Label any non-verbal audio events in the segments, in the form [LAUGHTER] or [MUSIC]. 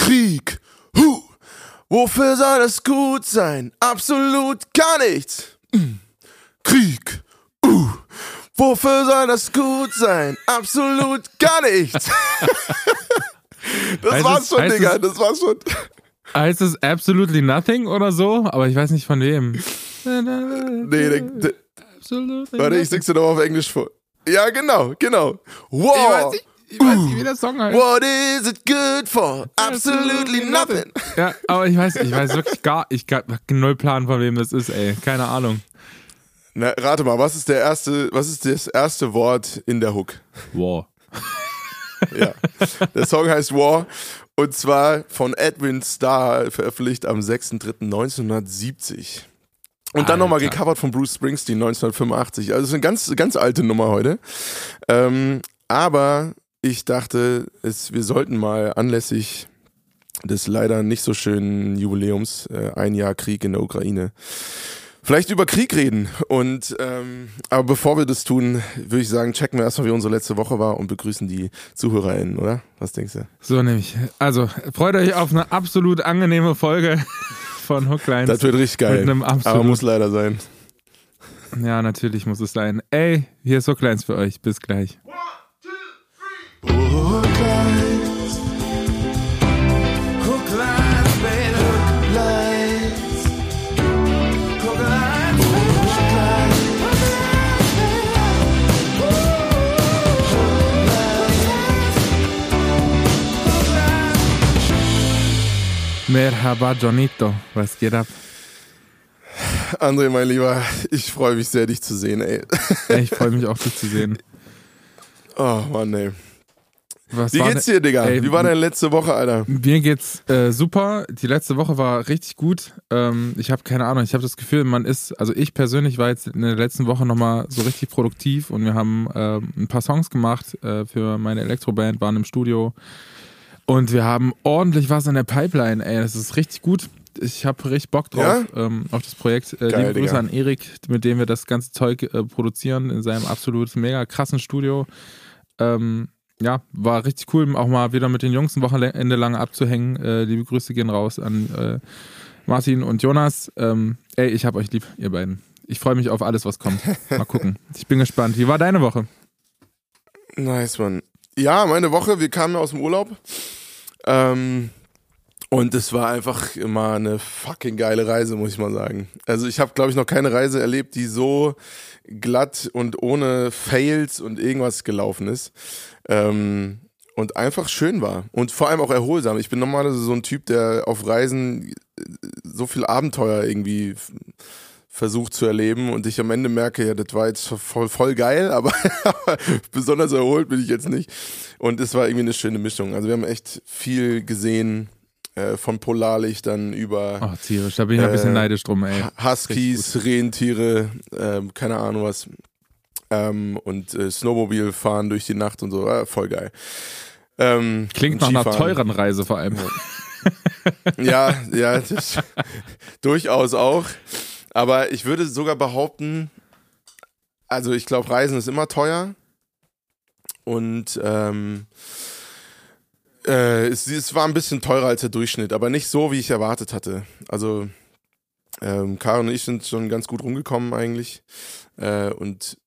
Krieg. Huh. Wofür soll das gut sein? Absolut gar nichts. Krieg. Uh. Wofür soll das gut sein? Absolut gar nichts. das Heißt war's es- schon, heißt Digga. es- Das war's schon. Heißt es Absolutely Nothing oder so? Aber ich weiß nicht von wem. Nee, der, der, warte, ich sing's dir noch auf Englisch vor. Ja, genau, genau. Ich Wow. Ich weiß nicht wie der Song heißt. What is it good for? Absolutely nothing. Ja, aber ich weiß, ich weiß wirklich gar, ich hab null Plan von wem das ist, ey. Keine Ahnung. Na, rate mal, was ist der erste, was ist das erste Wort in der Hook? Wow. Ja. Der Song heißt War und zwar von Edwin Starr, veröffentlicht am 6.3.1970. Und dann nochmal gecovert von Bruce Springsteen 1985. Also es ist eine ganz, ganz alte Nummer heute. Ähm, aber ich dachte, es, wir sollten mal anlässlich des leider nicht so schönen Jubiläums, äh, ein Jahr Krieg in der Ukraine, vielleicht über Krieg reden. Und ähm, aber bevor wir das tun, würde ich sagen, checken wir erstmal, wie unsere letzte Woche war und begrüßen die ZuhörerInnen, oder? Was denkst du? So nämlich. Also, freut euch auf eine absolut angenehme Folge [LAUGHS] von Hooklines. Das wird richtig geil. Mit einem aber muss leider sein. Ja, natürlich muss es sein. Ey, hier ist Hooklines für euch. Bis gleich. Merhaba, Jonito. Was geht ab? André, mein Lieber, ich freue mich sehr, dich zu sehen. Ey, ich freue mich auch, dich zu sehen. Oh Mann, ey. Was Wie geht's dir, Digga? Ey, Wie war deine letzte Woche, Alter? Mir geht's äh, super. Die letzte Woche war richtig gut. Ähm, ich habe keine Ahnung. Ich habe das Gefühl, man ist, also ich persönlich war jetzt in der letzten Woche nochmal so richtig produktiv und wir haben ähm, ein paar Songs gemacht äh, für meine Elektroband, waren im Studio und wir haben ordentlich was in der Pipeline. Ey, das ist richtig gut. Ich habe richtig Bock drauf ähm, auf das Projekt. Äh, Geil, liebe Grüße Digga. an Erik, mit dem wir das ganze Zeug äh, produzieren in seinem absolut mega krassen Studio. Ähm, ja, war richtig cool, auch mal wieder mit den Jungs ein Wochenende lang abzuhängen. Äh, liebe Grüße gehen raus an äh, Martin und Jonas. Ähm, ey, ich hab euch lieb, ihr beiden. Ich freue mich auf alles, was kommt. Mal gucken. [LAUGHS] Ich bin gespannt. Wie war deine Woche? Nice, Mann. Ja, meine Woche, wir kamen aus dem Urlaub. Ähm, und es war einfach immer eine fucking geile Reise, muss ich mal sagen. Also ich habe, glaube ich, noch keine Reise erlebt, die so glatt und ohne Fails und irgendwas gelaufen ist. Ähm, und einfach schön war. Und vor allem auch erholsam. Ich bin normalerweise so ein Typ, der auf Reisen so viel Abenteuer irgendwie versucht zu erleben und ich am Ende merke, ja, das war jetzt voll, voll geil, [LAUGHS] aber, besonders erholt bin ich jetzt nicht. Und es war irgendwie eine schöne Mischung. Also wir haben echt viel gesehen, äh, von Polarlichtern über Oh, tierisch. Da bin ich ein bisschen Äh, neidisch drum, ey. Huskies, Rentiere, ähm, keine Ahnung was. Ähm, und äh, Snowmobil fahren durch die Nacht und so, äh, voll geil. Ähm, Klingt nach einer teuren Reise vor allem. [LAUGHS] Ja, ja, [LAUGHS] durchaus auch. Aber ich würde sogar behaupten, also ich glaube, Reisen ist immer teuer. Und ähm, äh, es, es war ein bisschen teurer als der Durchschnitt, aber nicht so, wie ich erwartet hatte. Also ähm, Karin und ich sind schon ganz gut rumgekommen eigentlich. Äh, und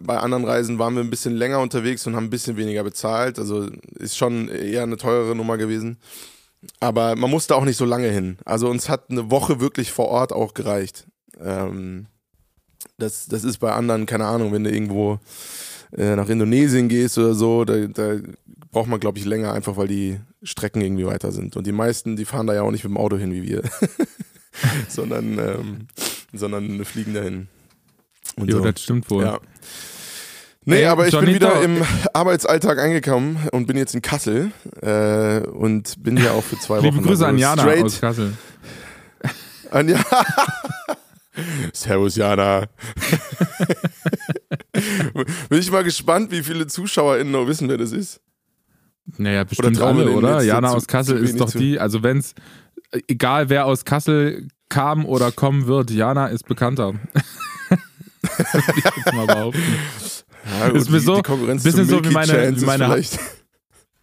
bei anderen Reisen waren wir ein bisschen länger unterwegs und haben ein bisschen weniger bezahlt. Also ist schon eher eine teurere Nummer gewesen. Aber man musste auch nicht so lange hin. Also uns hat eine Woche wirklich vor Ort auch gereicht. Ähm, das, das ist bei anderen, keine Ahnung, wenn du irgendwo äh, nach Indonesien gehst oder so, da, da braucht man, glaube ich, länger, einfach weil die Strecken irgendwie weiter sind. Und die meisten, die fahren da ja auch nicht mit dem Auto hin wie wir, [LAUGHS] sondern, ähm, sondern fliegen dahin. Und Jo, so. das stimmt wohl. Ja. Nee, aber ich bin Johnny wieder Dog. im Arbeitsalltag angekommen und bin jetzt in Kassel äh, und bin hier auch für zwei Wochen. Liebe Grüße Also an Jana straight aus Kassel. An ja. [LAUGHS] Servus Jana. [LAUGHS] bin ich mal gespannt, wie viele ZuschauerInnen noch wissen, wer das ist. Naja, bestimmt wir alle, oder? Jana zu- aus Kassel zu ist doch zu? die, also wenn's, äh, egal wer aus Kassel kam oder kommen wird, Jana ist bekannter. [LAUGHS] Würde [LAUGHS] ich jetzt mal behaupten. Ja, Ist mir so- die Konkurrenz bisschen zu so wie Milky meine- Chance wie ist meine- vielleicht. [LAUGHS]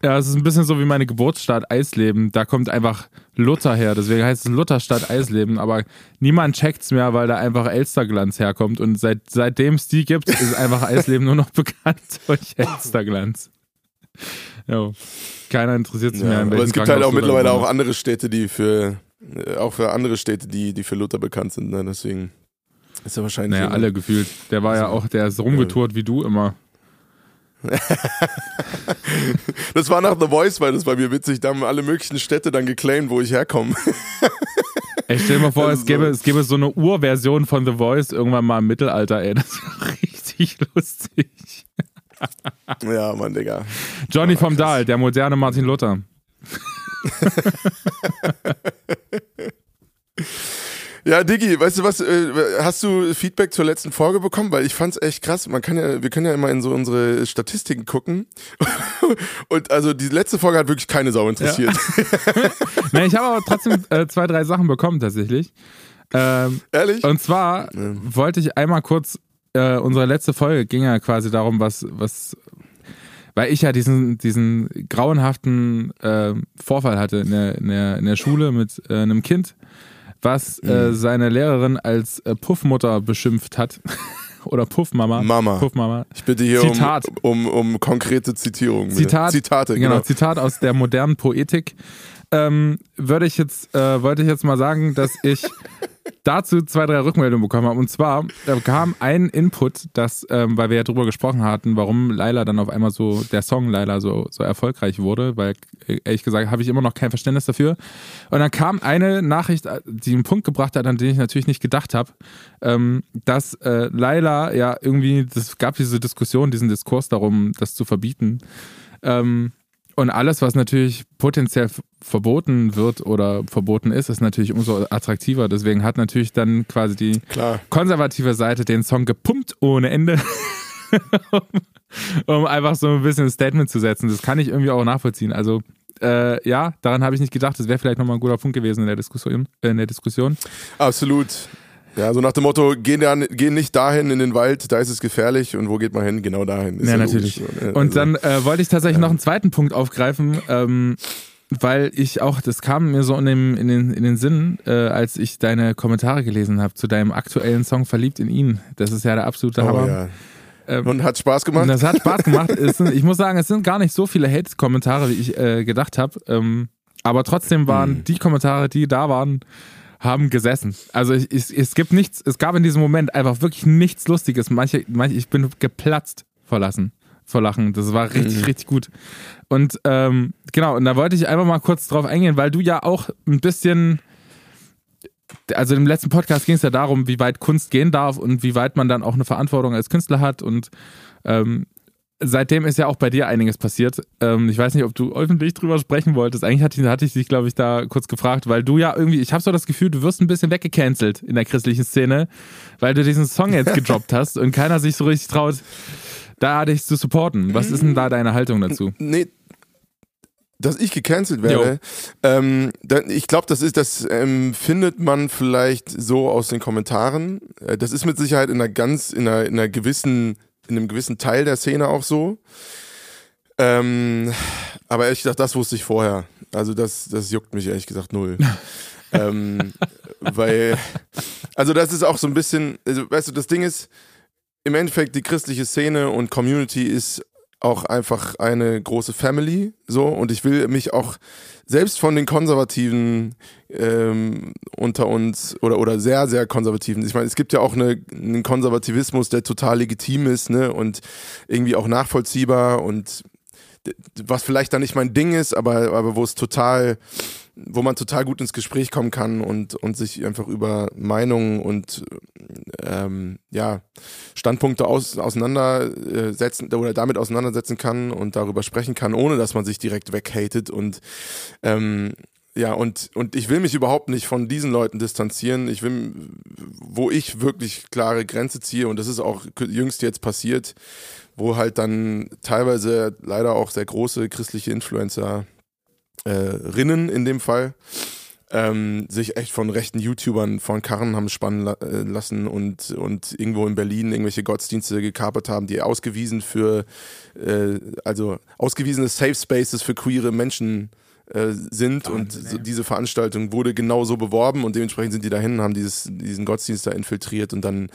Ja, es ist ein bisschen so wie meine Geburtsstadt Eisleben. Da kommt einfach Luther her. Deswegen heißt es Lutherstadt Eisleben. Aber niemand checkt's mehr, weil da einfach Elsterglanz herkommt. Und seit, seitdem es die gibt, ist einfach Eisleben nur noch [LAUGHS] bekannt durch Elsterglanz. Jo. Keiner interessiert sich Ja, mehr. In aber es gibt halt auch mittlerweile auch andere Städte, die für äh, auch für andere Städte, die, die für Luther bekannt sind. Ne? Deswegen ist er wahrscheinlich. Naja, alle gefühlt. Der war ja auch, der ist rumgetourt wie du immer. [LAUGHS] Das war nach The Voice, weil das bei mir witzig. Da haben alle möglichen Städte dann geclaimed, wo ich herkomme. [LAUGHS] Ey, stell dir mal vor, Also es, gäbe, so- es gäbe so eine Urversion von The Voice irgendwann mal im Mittelalter, ey. Das wäre [LAUGHS] richtig lustig. ja, Mann, Digga. Johnny Ah, vom. Dahl, der moderne Martin Luther. Ja, Diggi, weißt du was, äh, hast du Feedback zur letzten Folge bekommen? Weil ich fand's echt krass. Man kann ja, wir können ja immer in so unsere Statistiken gucken. [LAUGHS] Und also die letzte Folge hat wirklich keine Sau interessiert. [LAUGHS] Nee, ich habe aber trotzdem äh, zwei, drei Sachen bekommen tatsächlich. Ähm, Ehrlich? und zwar wollte ich einmal kurz, äh, unsere letzte Folge ging ja quasi darum, was, was, weil ich ja diesen, diesen grauenhaften äh, Vorfall hatte in der, in der, in der Schule mit äh, einem Kind, was äh, seine Lehrerin als äh, Puffmutter beschimpft hat. [LAUGHS] Oder Puffmama. Mama. Puffmama. Ich bitte hier um, um, um konkrete Zitierungen. bitte. Zitat, Zitate, genau. genau. Zitat aus der modernen Poetik. Ähm, würde ich jetzt, äh, wollte ich jetzt mal sagen, dass ich [LAUGHS] dazu zwei, drei Rückmeldungen bekommen habe. Und zwar kam ein Input, dass, ähm, weil wir ja drüber gesprochen hatten, warum Laila dann auf einmal so, der Song Laila so, so erfolgreich wurde, weil ehrlich gesagt habe ich immer noch kein Verständnis dafür. Und dann kam eine Nachricht, die einen Punkt gebracht hat, an den ich natürlich nicht gedacht habe, ähm, dass äh, Laila ja irgendwie, es gab diese Diskussion, diesen Diskurs darum, das zu verbieten. Ähm, und alles, was natürlich potenziell verboten wird oder verboten ist, ist natürlich umso attraktiver. Deswegen hat natürlich dann quasi die Klar. konservative Seite den Song gepumpt ohne Ende, [LAUGHS] um einfach so ein bisschen ein Statement zu setzen. Das kann ich irgendwie auch nachvollziehen. Also äh, ja, daran habe ich nicht gedacht. Das wäre vielleicht nochmal ein guter Punkt gewesen in der Diskussion. Äh, in der Diskussion. Absolut. Ja, so nach dem Motto, geh, da, geh nicht dahin in den Wald, da ist es gefährlich. Und wo geht man hin? Genau dahin. Ist Ja, logisch natürlich. so, ne? Und Also, dann äh, wollte ich tatsächlich noch einen zweiten Punkt aufgreifen, ähm, weil ich auch, das kam mir so in, dem, in, den, in den Sinn, äh, als ich deine Kommentare gelesen habe zu deinem aktuellen Song Verliebt in ihn. Das ist ja der absolute Oh, Hammer. ja. Ähm, Und hat Spaß gemacht? Das hat Spaß gemacht. [LAUGHS] Sind, ich muss sagen, es sind gar nicht so viele Hate-Kommentare, wie ich äh, gedacht habe. Ähm, aber trotzdem waren Mhm. die Kommentare, die da waren, haben gesessen. Also ich, ich, es gibt nichts, es gab in diesem Moment einfach wirklich nichts Lustiges. Manche, manche ich bin geplatzt vor Lachen. Vor Lachen. Das war richtig, Mhm. richtig gut. Und ähm, genau, und da wollte ich einfach mal kurz drauf eingehen, weil du ja auch ein bisschen also im letzten Podcast ging es ja darum, wie weit Kunst gehen darf und wie weit man dann auch eine Verantwortung als Künstler hat. Und ähm, seitdem ist ja auch bei dir einiges passiert. Ähm, ich weiß nicht, ob du öffentlich drüber sprechen wolltest. Eigentlich hatte ich, hatte ich dich, glaube ich, da kurz gefragt, weil du ja irgendwie, ich habe so das Gefühl, du wirst ein bisschen weggecancelt in der christlichen Szene, weil du diesen Song jetzt [LAUGHS] gedroppt hast und keiner sich so richtig traut, da dich zu supporten. Was ist denn da deine Haltung dazu? Nee, dass ich gecancelt werde. Ähm, ich glaube, das ist, das ähm, findet man vielleicht so aus den Kommentaren. Äh, das ist mit Sicherheit in einer ganz, in einer, in einer gewissen, in einem gewissen Teil der Szene auch so. Ähm, aber ehrlich gesagt, das wusste ich vorher. Also das, das juckt mich ehrlich gesagt null. [LAUGHS] ähm, weil, also das ist auch so ein bisschen, also, weißt du, das Ding ist, im Endeffekt die christliche Szene und Community ist auch einfach eine große Family, so und ich will mich auch selbst von den Konservativen ähm, unter uns oder oder sehr sehr Konservativen. Ich meine, es gibt ja auch eine, einen Konservativismus, der total legitim ist, ne und irgendwie auch nachvollziehbar und was vielleicht dann nicht mein Ding ist, aber aber wo es total wo man total gut ins Gespräch kommen kann und, und sich einfach über Meinungen und ähm, ja, Standpunkte aus, auseinandersetzen oder damit auseinandersetzen kann und darüber sprechen kann, ohne dass man sich direkt weghatet und ähm, ja, und, und ich will mich überhaupt nicht von diesen Leuten distanzieren. Ich will, wo ich wirklich klare Grenze ziehe, und das ist auch jüngst jetzt passiert, wo halt dann teilweise leider auch sehr große christliche Influencer äh, Rinnen in dem Fall ähm, sich echt von rechten YouTubern von Karren haben spannen la äh, lassen und, und irgendwo in Berlin irgendwelche Gottesdienste gekapert haben, die ausgewiesen für, äh, also ausgewiesene Safe Spaces für queere Menschen äh, sind und so, diese Veranstaltung wurde genau so beworben und dementsprechend sind die dahin, haben dieses, diesen Gottesdienst da infiltriert und dann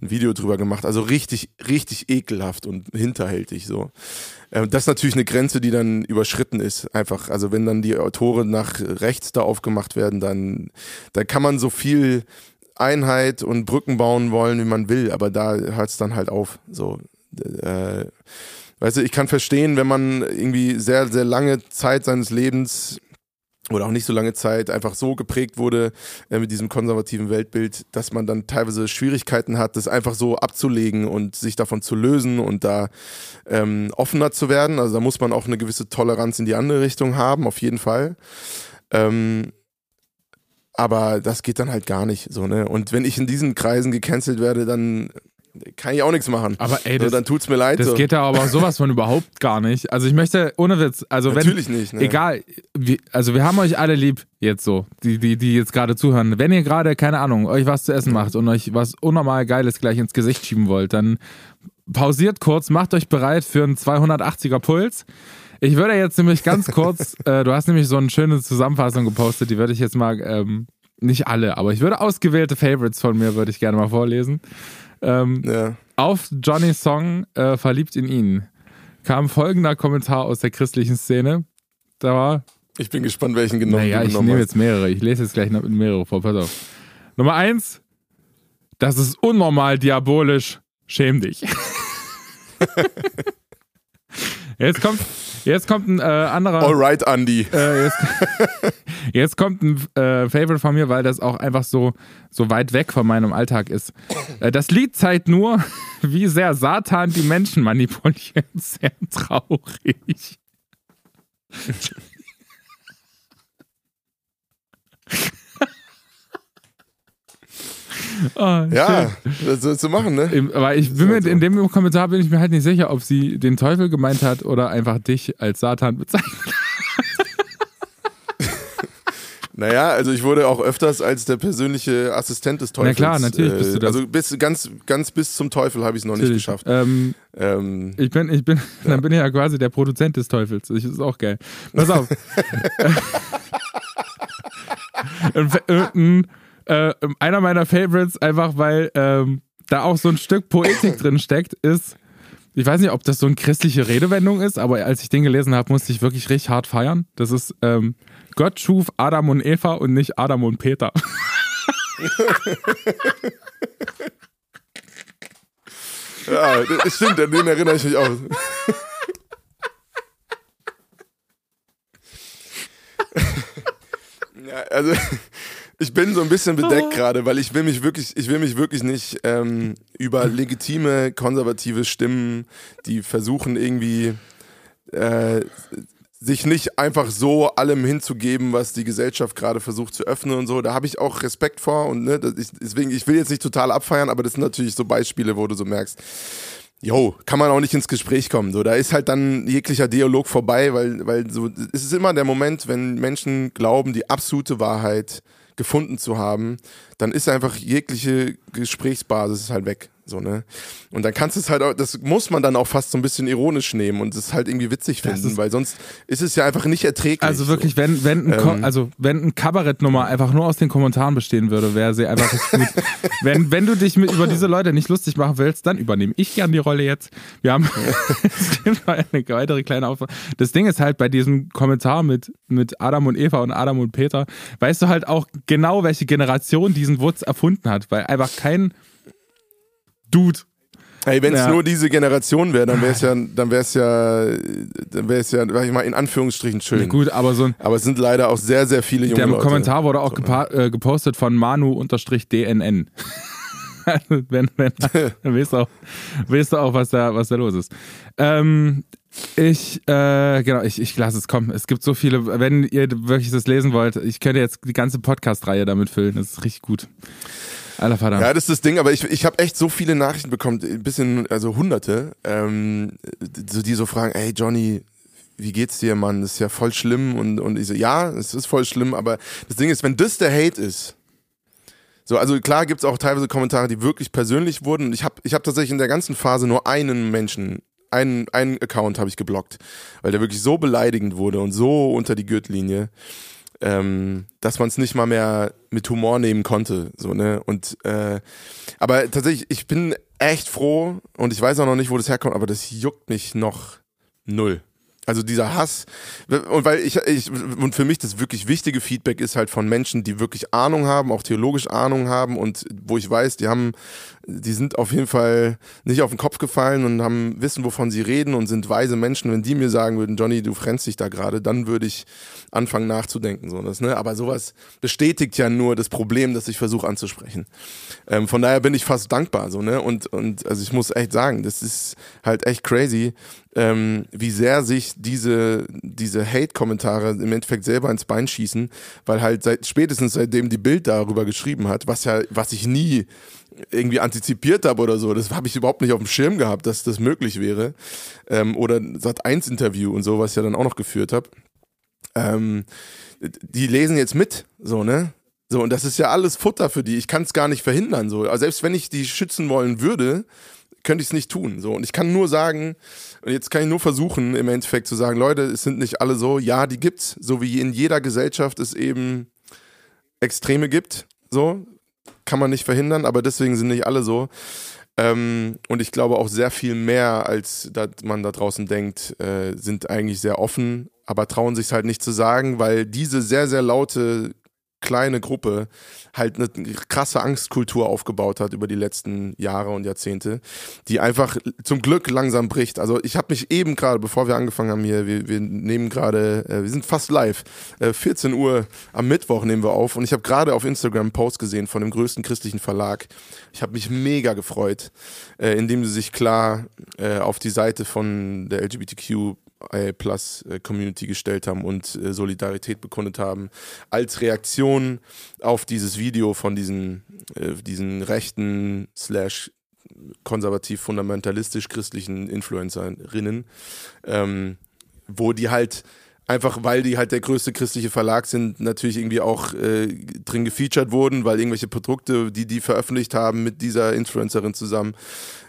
ein Video drüber gemacht. Also richtig, richtig ekelhaft und hinterhältig so. Äh, das ist natürlich eine Grenze, die dann überschritten ist. Einfach, also wenn dann die Tore nach rechts da aufgemacht werden, dann, dann kann man so viel Einheit und Brücken bauen wollen, wie man will, aber da hört es dann halt auf. So, äh, weißt du, ich kann verstehen, wenn man irgendwie sehr, sehr lange Zeit seines Lebens oder auch nicht so lange Zeit einfach so geprägt wurde äh, mit diesem konservativen Weltbild, dass man dann teilweise Schwierigkeiten hat, das einfach so abzulegen und sich davon zu lösen und da ähm, offener zu werden. Also da muss man auch eine gewisse Toleranz in die andere Richtung haben, auf jeden Fall. Ähm, aber das geht dann halt gar nicht so, ne? Und wenn ich in diesen Kreisen gecancelt werde, dann kann ich auch nichts machen. Aber ey, so, das, dann tut's mir leid. das so. geht ja aber sowas von überhaupt gar nicht. Also ich möchte, ohne Witz, also wenn, Natürlich nicht, ne? egal, wie, also wir haben euch alle lieb jetzt so, die, die, die jetzt gerade zuhören. Wenn ihr gerade, keine Ahnung, euch was zu essen macht und euch was unnormal Geiles gleich ins Gesicht schieben wollt, dann pausiert kurz, macht euch bereit für einen 280er Puls. Ich würde jetzt nämlich ganz [LAUGHS] kurz, äh, du hast nämlich so eine schöne Zusammenfassung gepostet, die würde ich jetzt mal, ähm, nicht alle, aber ich würde ausgewählte Favorites von mir, würde ich gerne mal vorlesen. Ähm, Ja. auf Johnnys Song äh, Verliebt in ihn kam folgender Kommentar aus der christlichen Szene. Da war, Ich bin gespannt, welchen genommen naja, ich nehme hast. jetzt mehrere. Ich lese jetzt gleich noch mehrere vor. Pass auf. Nummer eins, das ist unnormal diabolisch. Schäm dich. [LAUGHS] jetzt kommt, jetzt kommt ein äh, anderer. Alright, Andy. Äh, jetzt, [LAUGHS] jetzt kommt ein äh, Favorite von mir, weil das auch einfach so, so weit weg von meinem Alltag ist. Äh, das Lied zeigt nur, [LAUGHS] wie sehr Satan die Menschen manipuliert. [LAUGHS] Sehr traurig. Oh, Ja, das sollst du machen, ne? Aber ich bin mir, so. in dem Kommentar bin ich mir halt nicht sicher, ob sie den Teufel gemeint hat oder einfach dich als Satan bezeichnet. [LAUGHS] Naja, also ich wurde auch öfters als der persönliche Assistent des Teufels. klar, natürlich bist du das. Also bis, ganz, ganz bis zum Teufel habe ich es noch nicht Natürlich. geschafft. Ähm, Ähm, Ich bin, ich bin, dann bin ich ja quasi der Produzent des Teufels. Das ist auch geil. Pass auf. [LAUGHS] [LAUGHS] äh, einer meiner Favorites, einfach weil ähm, da auch so ein Stück Poetik [LAUGHS] drin steckt, ist, ich weiß nicht, ob das so eine christliche Redewendung ist, aber als ich den gelesen habe, musste ich wirklich richtig hart feiern. Das ist, ähm, Gott schuf Adam und Eva und nicht Adam und Peter. [LAUGHS] ja, das stimmt, an den erinnere ich mich auch. [LAUGHS] ja, also ich bin so ein bisschen bedeckt gerade, weil ich will mich wirklich, ich will mich wirklich nicht ähm, über legitime konservative Stimmen, die versuchen irgendwie äh, sich nicht einfach so allem hinzugeben, was die Gesellschaft gerade versucht zu öffnen und so. Da habe ich auch Respekt vor und ne, ich, deswegen, ich will jetzt nicht total abfeiern, aber das sind natürlich so Beispiele, wo du so merkst, Jo, kann man auch nicht ins Gespräch kommen. So, da ist halt dann jeglicher Dialog vorbei, weil, weil so, es ist immer der Moment, wenn Menschen glauben, die absolute Wahrheit gefunden zu haben, dann ist einfach jegliche Gesprächsbasis halt weg. So, ne? Und dann kannst du es halt auch, das muss man dann auch fast so ein bisschen ironisch nehmen und es halt irgendwie witzig finden, weil sonst ist es ja einfach nicht erträglich. Also wirklich, wenn, wenn, ein Ähm. also wenn ein Kabarettnummer einfach nur aus den Kommentaren bestehen würde, wäre sie einfach gut. [LAUGHS] wenn, wenn du dich mit, über diese Leute nicht lustig machen willst, dann übernehme ich gern die Rolle jetzt. Wir haben [LAUGHS] eine weitere kleine Aufgabe. Das Ding ist halt bei diesem Kommentar mit, mit Adam und Eva und Adam und Peter, weißt du halt auch genau, welche Generation diesen Wutz erfunden hat, weil einfach kein Dude Hey, wenn es Ja. nur diese Generation wäre, dann wäre es ja, dann wäre es ja, dann wäre es ja, sag ich mal, in Anführungsstrichen schön. gut, aber so ein Aber es sind leider auch sehr, sehr viele junge Der Leute. Kommentar wurde auch So, äh, gepostet von Manu-DNN. [LAUGHS] Wenn, wenn, [LAUGHS] dann weißt du auch, weißt du auch was, da, was da los ist. Ähm, ich, äh, genau, ich, ich lasse es kommen. Es gibt so viele, wenn ihr wirklich das lesen wollt, ich könnte jetzt die ganze Podcast-Reihe damit füllen. Das ist richtig gut. Aller Vater. Ja, das ist das Ding, aber ich, ich habe echt so viele Nachrichten bekommen, ein bisschen, also hunderte, ähm, so, die so fragen, ey Johnny, wie geht's dir, Mann? Das ist ja voll schlimm. Und, und ich so, ja, es ist voll schlimm, aber das Ding ist, wenn das der Hate ist, so, also klar gibt's auch teilweise Kommentare, die wirklich persönlich wurden. Und ich habe ich hab tatsächlich in der ganzen Phase nur einen Menschen, einen, einen Account habe ich geblockt, weil der wirklich so beleidigend wurde und so unter die Gürtellinie, ähm, dass man es nicht mal mehr mit Humor nehmen konnte. So, ne? Und äh, aber tatsächlich, ich bin echt froh und ich weiß auch noch nicht, wo das herkommt, aber das juckt mich noch null. Also dieser Hass und weil ich, ich und für mich das wirklich wichtige Feedback ist halt von Menschen, die wirklich Ahnung haben, auch theologisch Ahnung haben und wo ich weiß, die haben die sind auf jeden Fall nicht auf den Kopf gefallen und haben wissen, wovon sie reden und sind weise Menschen. Wenn die mir sagen würden, Johnny, du frennst dich da gerade, dann würde ich anfangen nachzudenken. So, das, ne? Aber sowas bestätigt ja nur das Problem, das ich versuche anzusprechen. Ähm, von daher bin ich fast dankbar. So, ne? Und, und also ich muss echt sagen, das ist halt echt crazy, ähm, wie sehr sich diese, diese Hate-Kommentare im Endeffekt selber ins Bein schießen, weil halt seit spätestens seitdem die Bild darüber geschrieben hat, was ja, was ich nie irgendwie antizipiert habe oder so. Das habe ich überhaupt nicht auf dem Schirm gehabt, dass das möglich wäre. Ähm, oder Sat 1 Interview und so, was ich ja dann auch noch geführt habe. Ähm, die lesen jetzt mit, so, ne? So, und das ist ja alles Futter für die. Ich kann es gar nicht verhindern. So. Also selbst wenn ich die schützen wollen würde, könnte ich es nicht tun. So. Und ich kann nur sagen, und jetzt kann ich nur versuchen, im Endeffekt zu sagen, Leute, es sind nicht alle so, ja, die gibt's, so wie in jeder Gesellschaft es eben Extreme gibt. So, kann man nicht verhindern, aber deswegen sind nicht alle so. Ähm, und ich glaube auch sehr viel mehr, als man da draußen denkt, äh, sind eigentlich sehr offen, aber trauen sich halt nicht zu sagen, weil diese sehr, sehr laute kleine Gruppe halt eine krasse Angstkultur aufgebaut hat über die letzten Jahre und Jahrzehnte, die einfach zum Glück langsam bricht. Also ich habe mich eben gerade, bevor wir angefangen haben hier, wir, wir nehmen gerade, äh, wir sind fast live, äh, 14 Uhr am Mittwoch nehmen wir auf und ich habe gerade auf Instagram einen Post gesehen von dem größten christlichen Verlag. Ich habe mich mega gefreut, äh, indem sie sich klar äh, auf die Seite von der LGBTQ Plus äh, Community gestellt haben und äh, Solidarität bekundet haben, als Reaktion auf dieses Video von diesen, äh, diesen rechten slash konservativ fundamentalistisch christlichen Influencerinnen, ähm, wo die halt einfach weil die halt der größte christliche Verlag sind, natürlich irgendwie auch äh, drin gefeatured wurden, weil irgendwelche Produkte, die die veröffentlicht haben mit dieser Influencerin zusammen,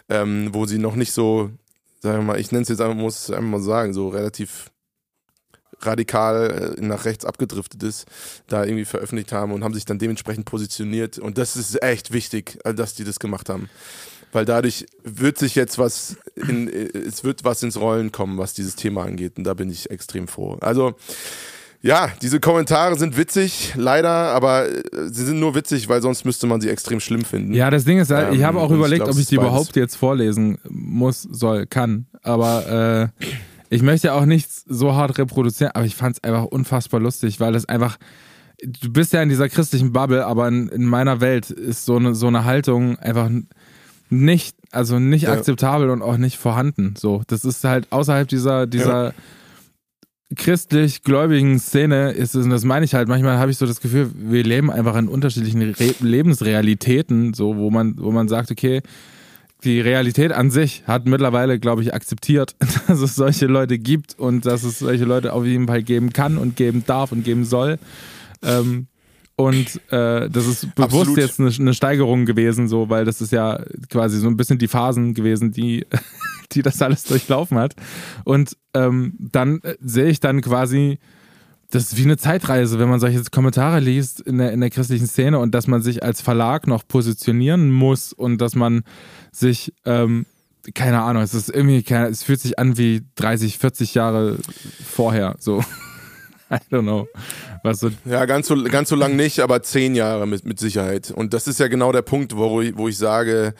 ähm, wo sie noch nicht so sagen wir mal, ich nenne es jetzt einfach, muss es mal sagen, so relativ radikal äh, nach rechts abgedriftet ist, da irgendwie veröffentlicht haben und haben sich dann dementsprechend positioniert. Und das ist echt wichtig, äh, dass die das gemacht haben. Weil dadurch wird sich jetzt was in, äh, es wird was ins Rollen kommen, was dieses Thema angeht. Und da bin ich extrem froh. Also, ja, diese Kommentare sind witzig, leider, aber sie sind nur witzig, weil sonst müsste man sie extrem schlimm finden. Ja, das Ding ist halt, ähm, ich habe auch überlegt, glaub, ob ich die überhaupt jetzt vorlesen muss, soll, kann. Aber äh, ich möchte auch nichts so hart reproduzieren, aber ich fand es einfach unfassbar lustig, weil es einfach, du bist ja in dieser christlichen Bubble, aber in, in meiner Welt ist so eine, so eine Haltung einfach nicht, also nicht ja. akzeptabel und auch nicht vorhanden. So, das ist halt außerhalb dieser, dieser ja christlich-gläubigen Szene ist es, und das meine ich halt, manchmal habe ich so das Gefühl, wir leben einfach in unterschiedlichen Re Lebensrealitäten, so, wo man, wo man sagt, okay, die Realität an sich hat mittlerweile, glaube ich, akzeptiert, [LAUGHS] dass es solche Leute gibt und dass es solche Leute auf jeden Fall geben kann und geben darf und geben soll. Ähm, und äh, das ist bewusst Absolut. jetzt eine, eine, Steigerung gewesen, so, weil das ist ja quasi so ein bisschen die Phasen gewesen, die, [LAUGHS] die das alles durchlaufen hat. Und ähm, dann äh, sehe ich dann quasi, das ist wie eine Zeitreise, wenn man solche Kommentare liest in der, in der christlichen Szene und dass man sich als Verlag noch positionieren muss und dass man sich, ähm, keine Ahnung, es ist irgendwie, es fühlt sich an wie 30, 40 Jahre vorher, so. [LAUGHS] I don't know. Was so ja, ganz so, ganz so lang nicht, aber zehn Jahre mit, mit Sicherheit. Und das ist ja genau der Punkt, wo, ich, wo ich sage,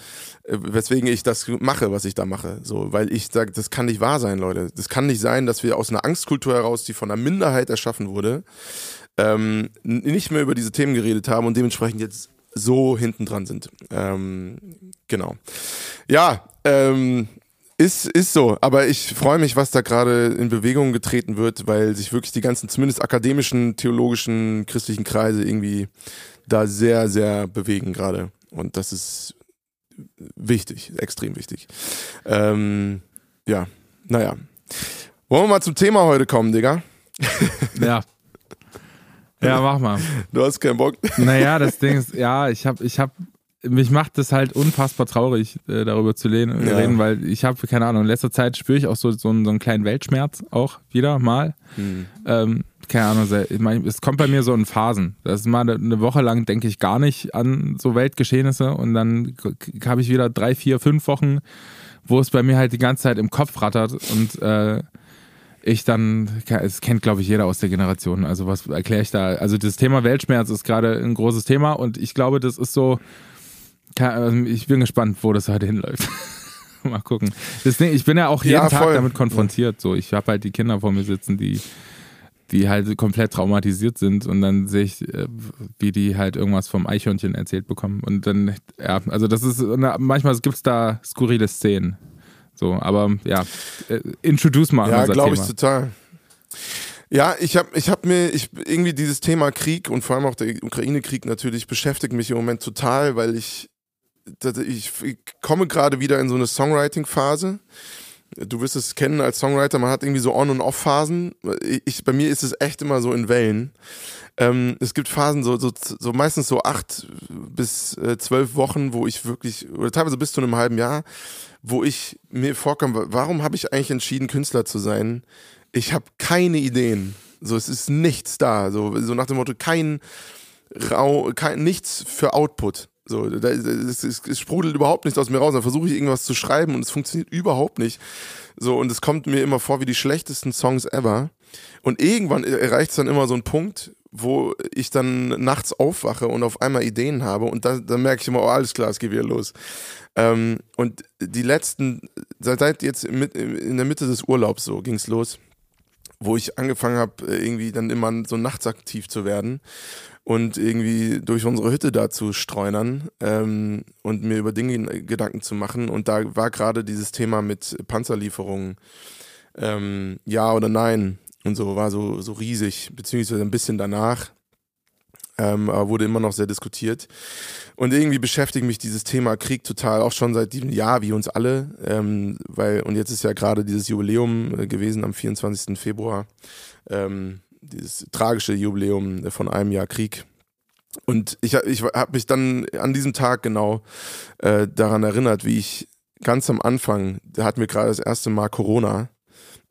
äh, weswegen ich das mache, was ich da mache. So, weil ich sage, das kann nicht wahr sein, Leute. Das kann nicht sein, dass wir aus einer Angstkultur heraus, die von einer Minderheit erschaffen wurde, ähm, nicht mehr über diese Themen geredet haben und dementsprechend jetzt so hinten dran sind. Ähm, genau. Ja, ähm, ist, ist so, aber ich freue mich, was da gerade in Bewegung getreten wird, weil sich wirklich die ganzen, zumindest akademischen, theologischen, christlichen Kreise irgendwie da sehr, sehr bewegen gerade. Und das ist wichtig, extrem wichtig. Ähm, ja, naja. Wollen wir mal zum Thema heute kommen, Digga? [LAUGHS] Ja. Ja, mach mal. Du hast keinen Bock. Naja, das Ding ist, ja, ich hab, ich hab, mich macht das halt unfassbar traurig, äh, darüber zu reden, Ja. reden, weil ich habe, keine Ahnung, in letzter Zeit spüre ich auch so, so, einen, so einen kleinen Weltschmerz auch wieder mal. Hm. Ähm, keine Ahnung, es kommt bei mir so in Phasen. Das ist mal eine- Woche lang denke ich gar nicht an so Weltgeschehnisse und dann habe ich wieder drei, vier, fünf Wochen, wo es bei mir halt die ganze Zeit im Kopf rattert und äh, ich dann, es kennt glaube ich jeder aus der Generation, also was erkläre ich da? Also das Thema Weltschmerz ist gerade ein großes Thema und ich glaube, das ist so, ich bin gespannt, wo das heute hinläuft. [LAUGHS] Mal gucken. Ding, ich bin ja auch jeden Ja, Tag damit konfrontiert. So, ich habe halt die Kinder vor mir sitzen, die, die halt komplett traumatisiert sind und dann sehe ich, äh, wie die halt irgendwas vom Eichhörnchen erzählt bekommen. Und dann, ja, also das ist, manchmal gibt es da skurrile Szenen. So, aber ja, äh, introduce mal Ja, glaube ich total. Ja, ich habe ich hab mir, ich irgendwie dieses Thema Krieg und vor allem auch der Ukraine-Krieg natürlich beschäftigt mich im Moment total, weil ich, ich, komme gerade wieder in so eine Songwriting-Phase. Du wirst es kennen als Songwriter, man hat irgendwie so On- und Off-Phasen. Ich, bei mir ist es echt immer so in Wellen. Ähm, es gibt Phasen, so, so, so meistens so acht bis äh, zwölf Wochen, wo ich wirklich, oder teilweise bis zu einem halben Jahr, wo ich mir vorkomme, warum habe ich eigentlich entschieden, Künstler zu sein? Ich habe keine Ideen. So, es ist nichts da. So, so nach dem Motto, kein Rau, kein, nichts für Output. So, da, es, es, es sprudelt überhaupt nichts aus mir raus. Dann versuche ich irgendwas zu schreiben und es funktioniert überhaupt nicht. So, und es kommt mir immer vor wie die schlechtesten Songs ever. Und irgendwann erreicht es dann immer so einen Punkt, wo ich dann nachts aufwache und auf einmal Ideen habe und da, dann merke ich immer, oh, alles klar, es geht wieder los. Ähm, und die letzten, seit, jetzt in der Mitte des Urlaubs so ging es los, wo ich angefangen habe, irgendwie dann immer so nachts aktiv zu werden und irgendwie durch unsere Hütte da zu streunern ähm, und mir über Dinge Gedanken zu machen. Und da war gerade dieses Thema mit Panzerlieferungen, ähm, ja oder nein und so, war so, so riesig, beziehungsweise ein bisschen danach. Ähm, aber wurde immer noch sehr diskutiert. Und irgendwie beschäftigt mich dieses Thema Krieg total, auch schon seit diesem Jahr, wie uns alle. Ähm, weil, und jetzt ist ja gerade dieses Jubiläum äh, gewesen am 24. Februar. Ähm, dieses tragische Jubiläum von einem Jahr Krieg. Und ich, ich habe mich dann an diesem Tag genau äh, daran erinnert, wie ich ganz am Anfang, da hatten wir gerade das erste Mal Corona,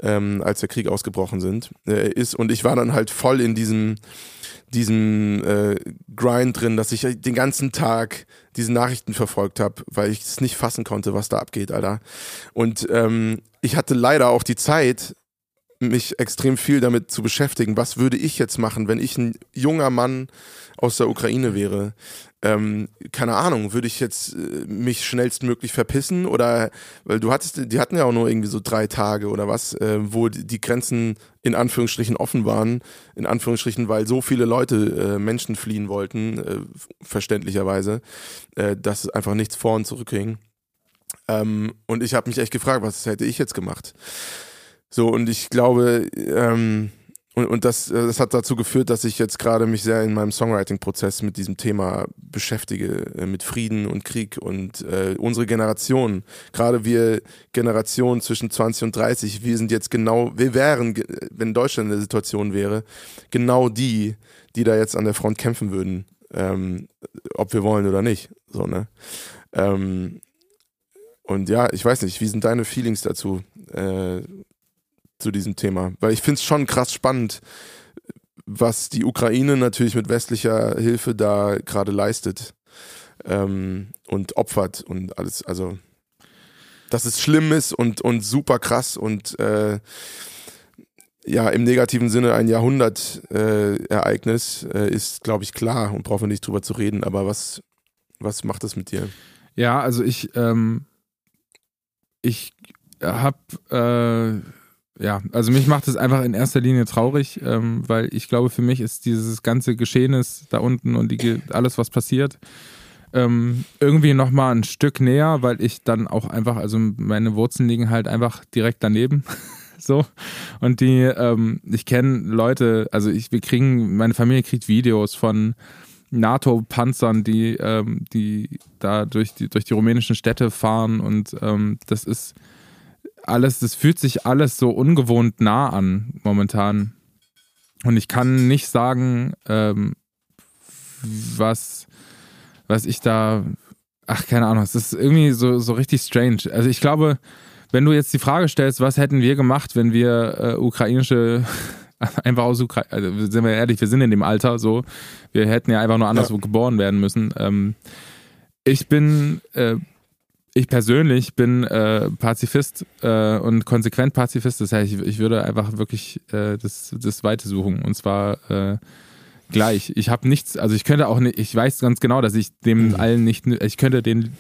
ähm, als der Krieg ausgebrochen sind, äh, ist. Und ich war dann halt voll in diesem, diesem äh, Grind drin, dass ich den ganzen Tag diese Nachrichten verfolgt habe, weil ich es nicht fassen konnte, was da abgeht, Alter. Und ähm, ich hatte leider auch die Zeit, mich extrem viel damit zu beschäftigen, was würde ich jetzt machen, wenn ich ein junger Mann aus der Ukraine wäre. Ähm, keine Ahnung, würde ich jetzt äh, mich schnellstmöglich verpissen oder weil du hattest, die hatten ja auch nur irgendwie so drei Tage oder was, äh, wo die, Grenzen in Anführungsstrichen offen waren, in Anführungsstrichen, weil so viele Leute äh, Menschen fliehen wollten, äh, verständlicherweise, äh, dass einfach nichts vor und zurück ging. Ähm, und ich habe mich echt gefragt, was hätte ich jetzt gemacht? So, und ich glaube, ähm, und, und das, äh, das hat dazu geführt, dass ich jetzt gerade mich sehr in meinem Songwriting-Prozess mit diesem Thema beschäftige, äh, mit Frieden und Krieg und äh, unsere Generation, gerade wir Generation zwischen 20 und 30, wir sind jetzt genau, wir wären, wenn Deutschland in der Situation wäre, genau die, die da jetzt an der Front kämpfen würden, ähm, ob wir wollen oder nicht. So, ne? Ähm, und ja, ich weiß nicht, wie sind deine Feelings dazu? Äh, zu diesem Thema. Weil ich finde es schon krass spannend, was die Ukraine natürlich mit westlicher Hilfe da gerade leistet ähm, und opfert und alles. Also, dass es schlimm ist und, und super krass und äh, ja, im negativen Sinne ein Jahrhundertereignis äh, ist, glaube ich, klar und brauchen wir nicht drüber zu reden. Aber was, was macht das mit dir? Ja, also ich, ähm, ich habe, äh, ja, also mich macht es einfach in erster Linie traurig, ähm, weil ich glaube, für mich ist dieses ganze Geschehnis da unten und die, alles, was passiert, ähm, irgendwie nochmal ein Stück näher, weil ich dann auch einfach, also meine Wurzeln liegen halt einfach direkt daneben. [LAUGHS] So. Und die, ähm, ich kenne Leute, also ich, wir kriegen, meine Familie kriegt Videos von NATO-Panzern, die, ähm, die da durch die, durch die rumänischen Städte fahren und ähm, das ist alles, das fühlt sich alles so ungewohnt nah an momentan. Und ich kann nicht sagen, ähm, was, was ich da, ach, keine Ahnung, es ist irgendwie so, so richtig strange. Also ich glaube, wenn du jetzt die Frage stellst, was hätten wir gemacht, wenn wir äh, ukrainische [LAUGHS] einfach aus Ukraine, also sind wir ehrlich, wir sind in dem Alter so, wir hätten ja einfach nur anderswo ja. geboren werden müssen. Ähm, ich bin, äh, ich persönlich bin äh, Pazifist äh, und konsequent Pazifist. Das heißt, ich, ich würde einfach wirklich äh, das, das Weite suchen und zwar äh, gleich. Ich habe nichts, also ich könnte auch nicht, ich weiß ganz genau, dass ich dem mhm. allen nicht, ich könnte den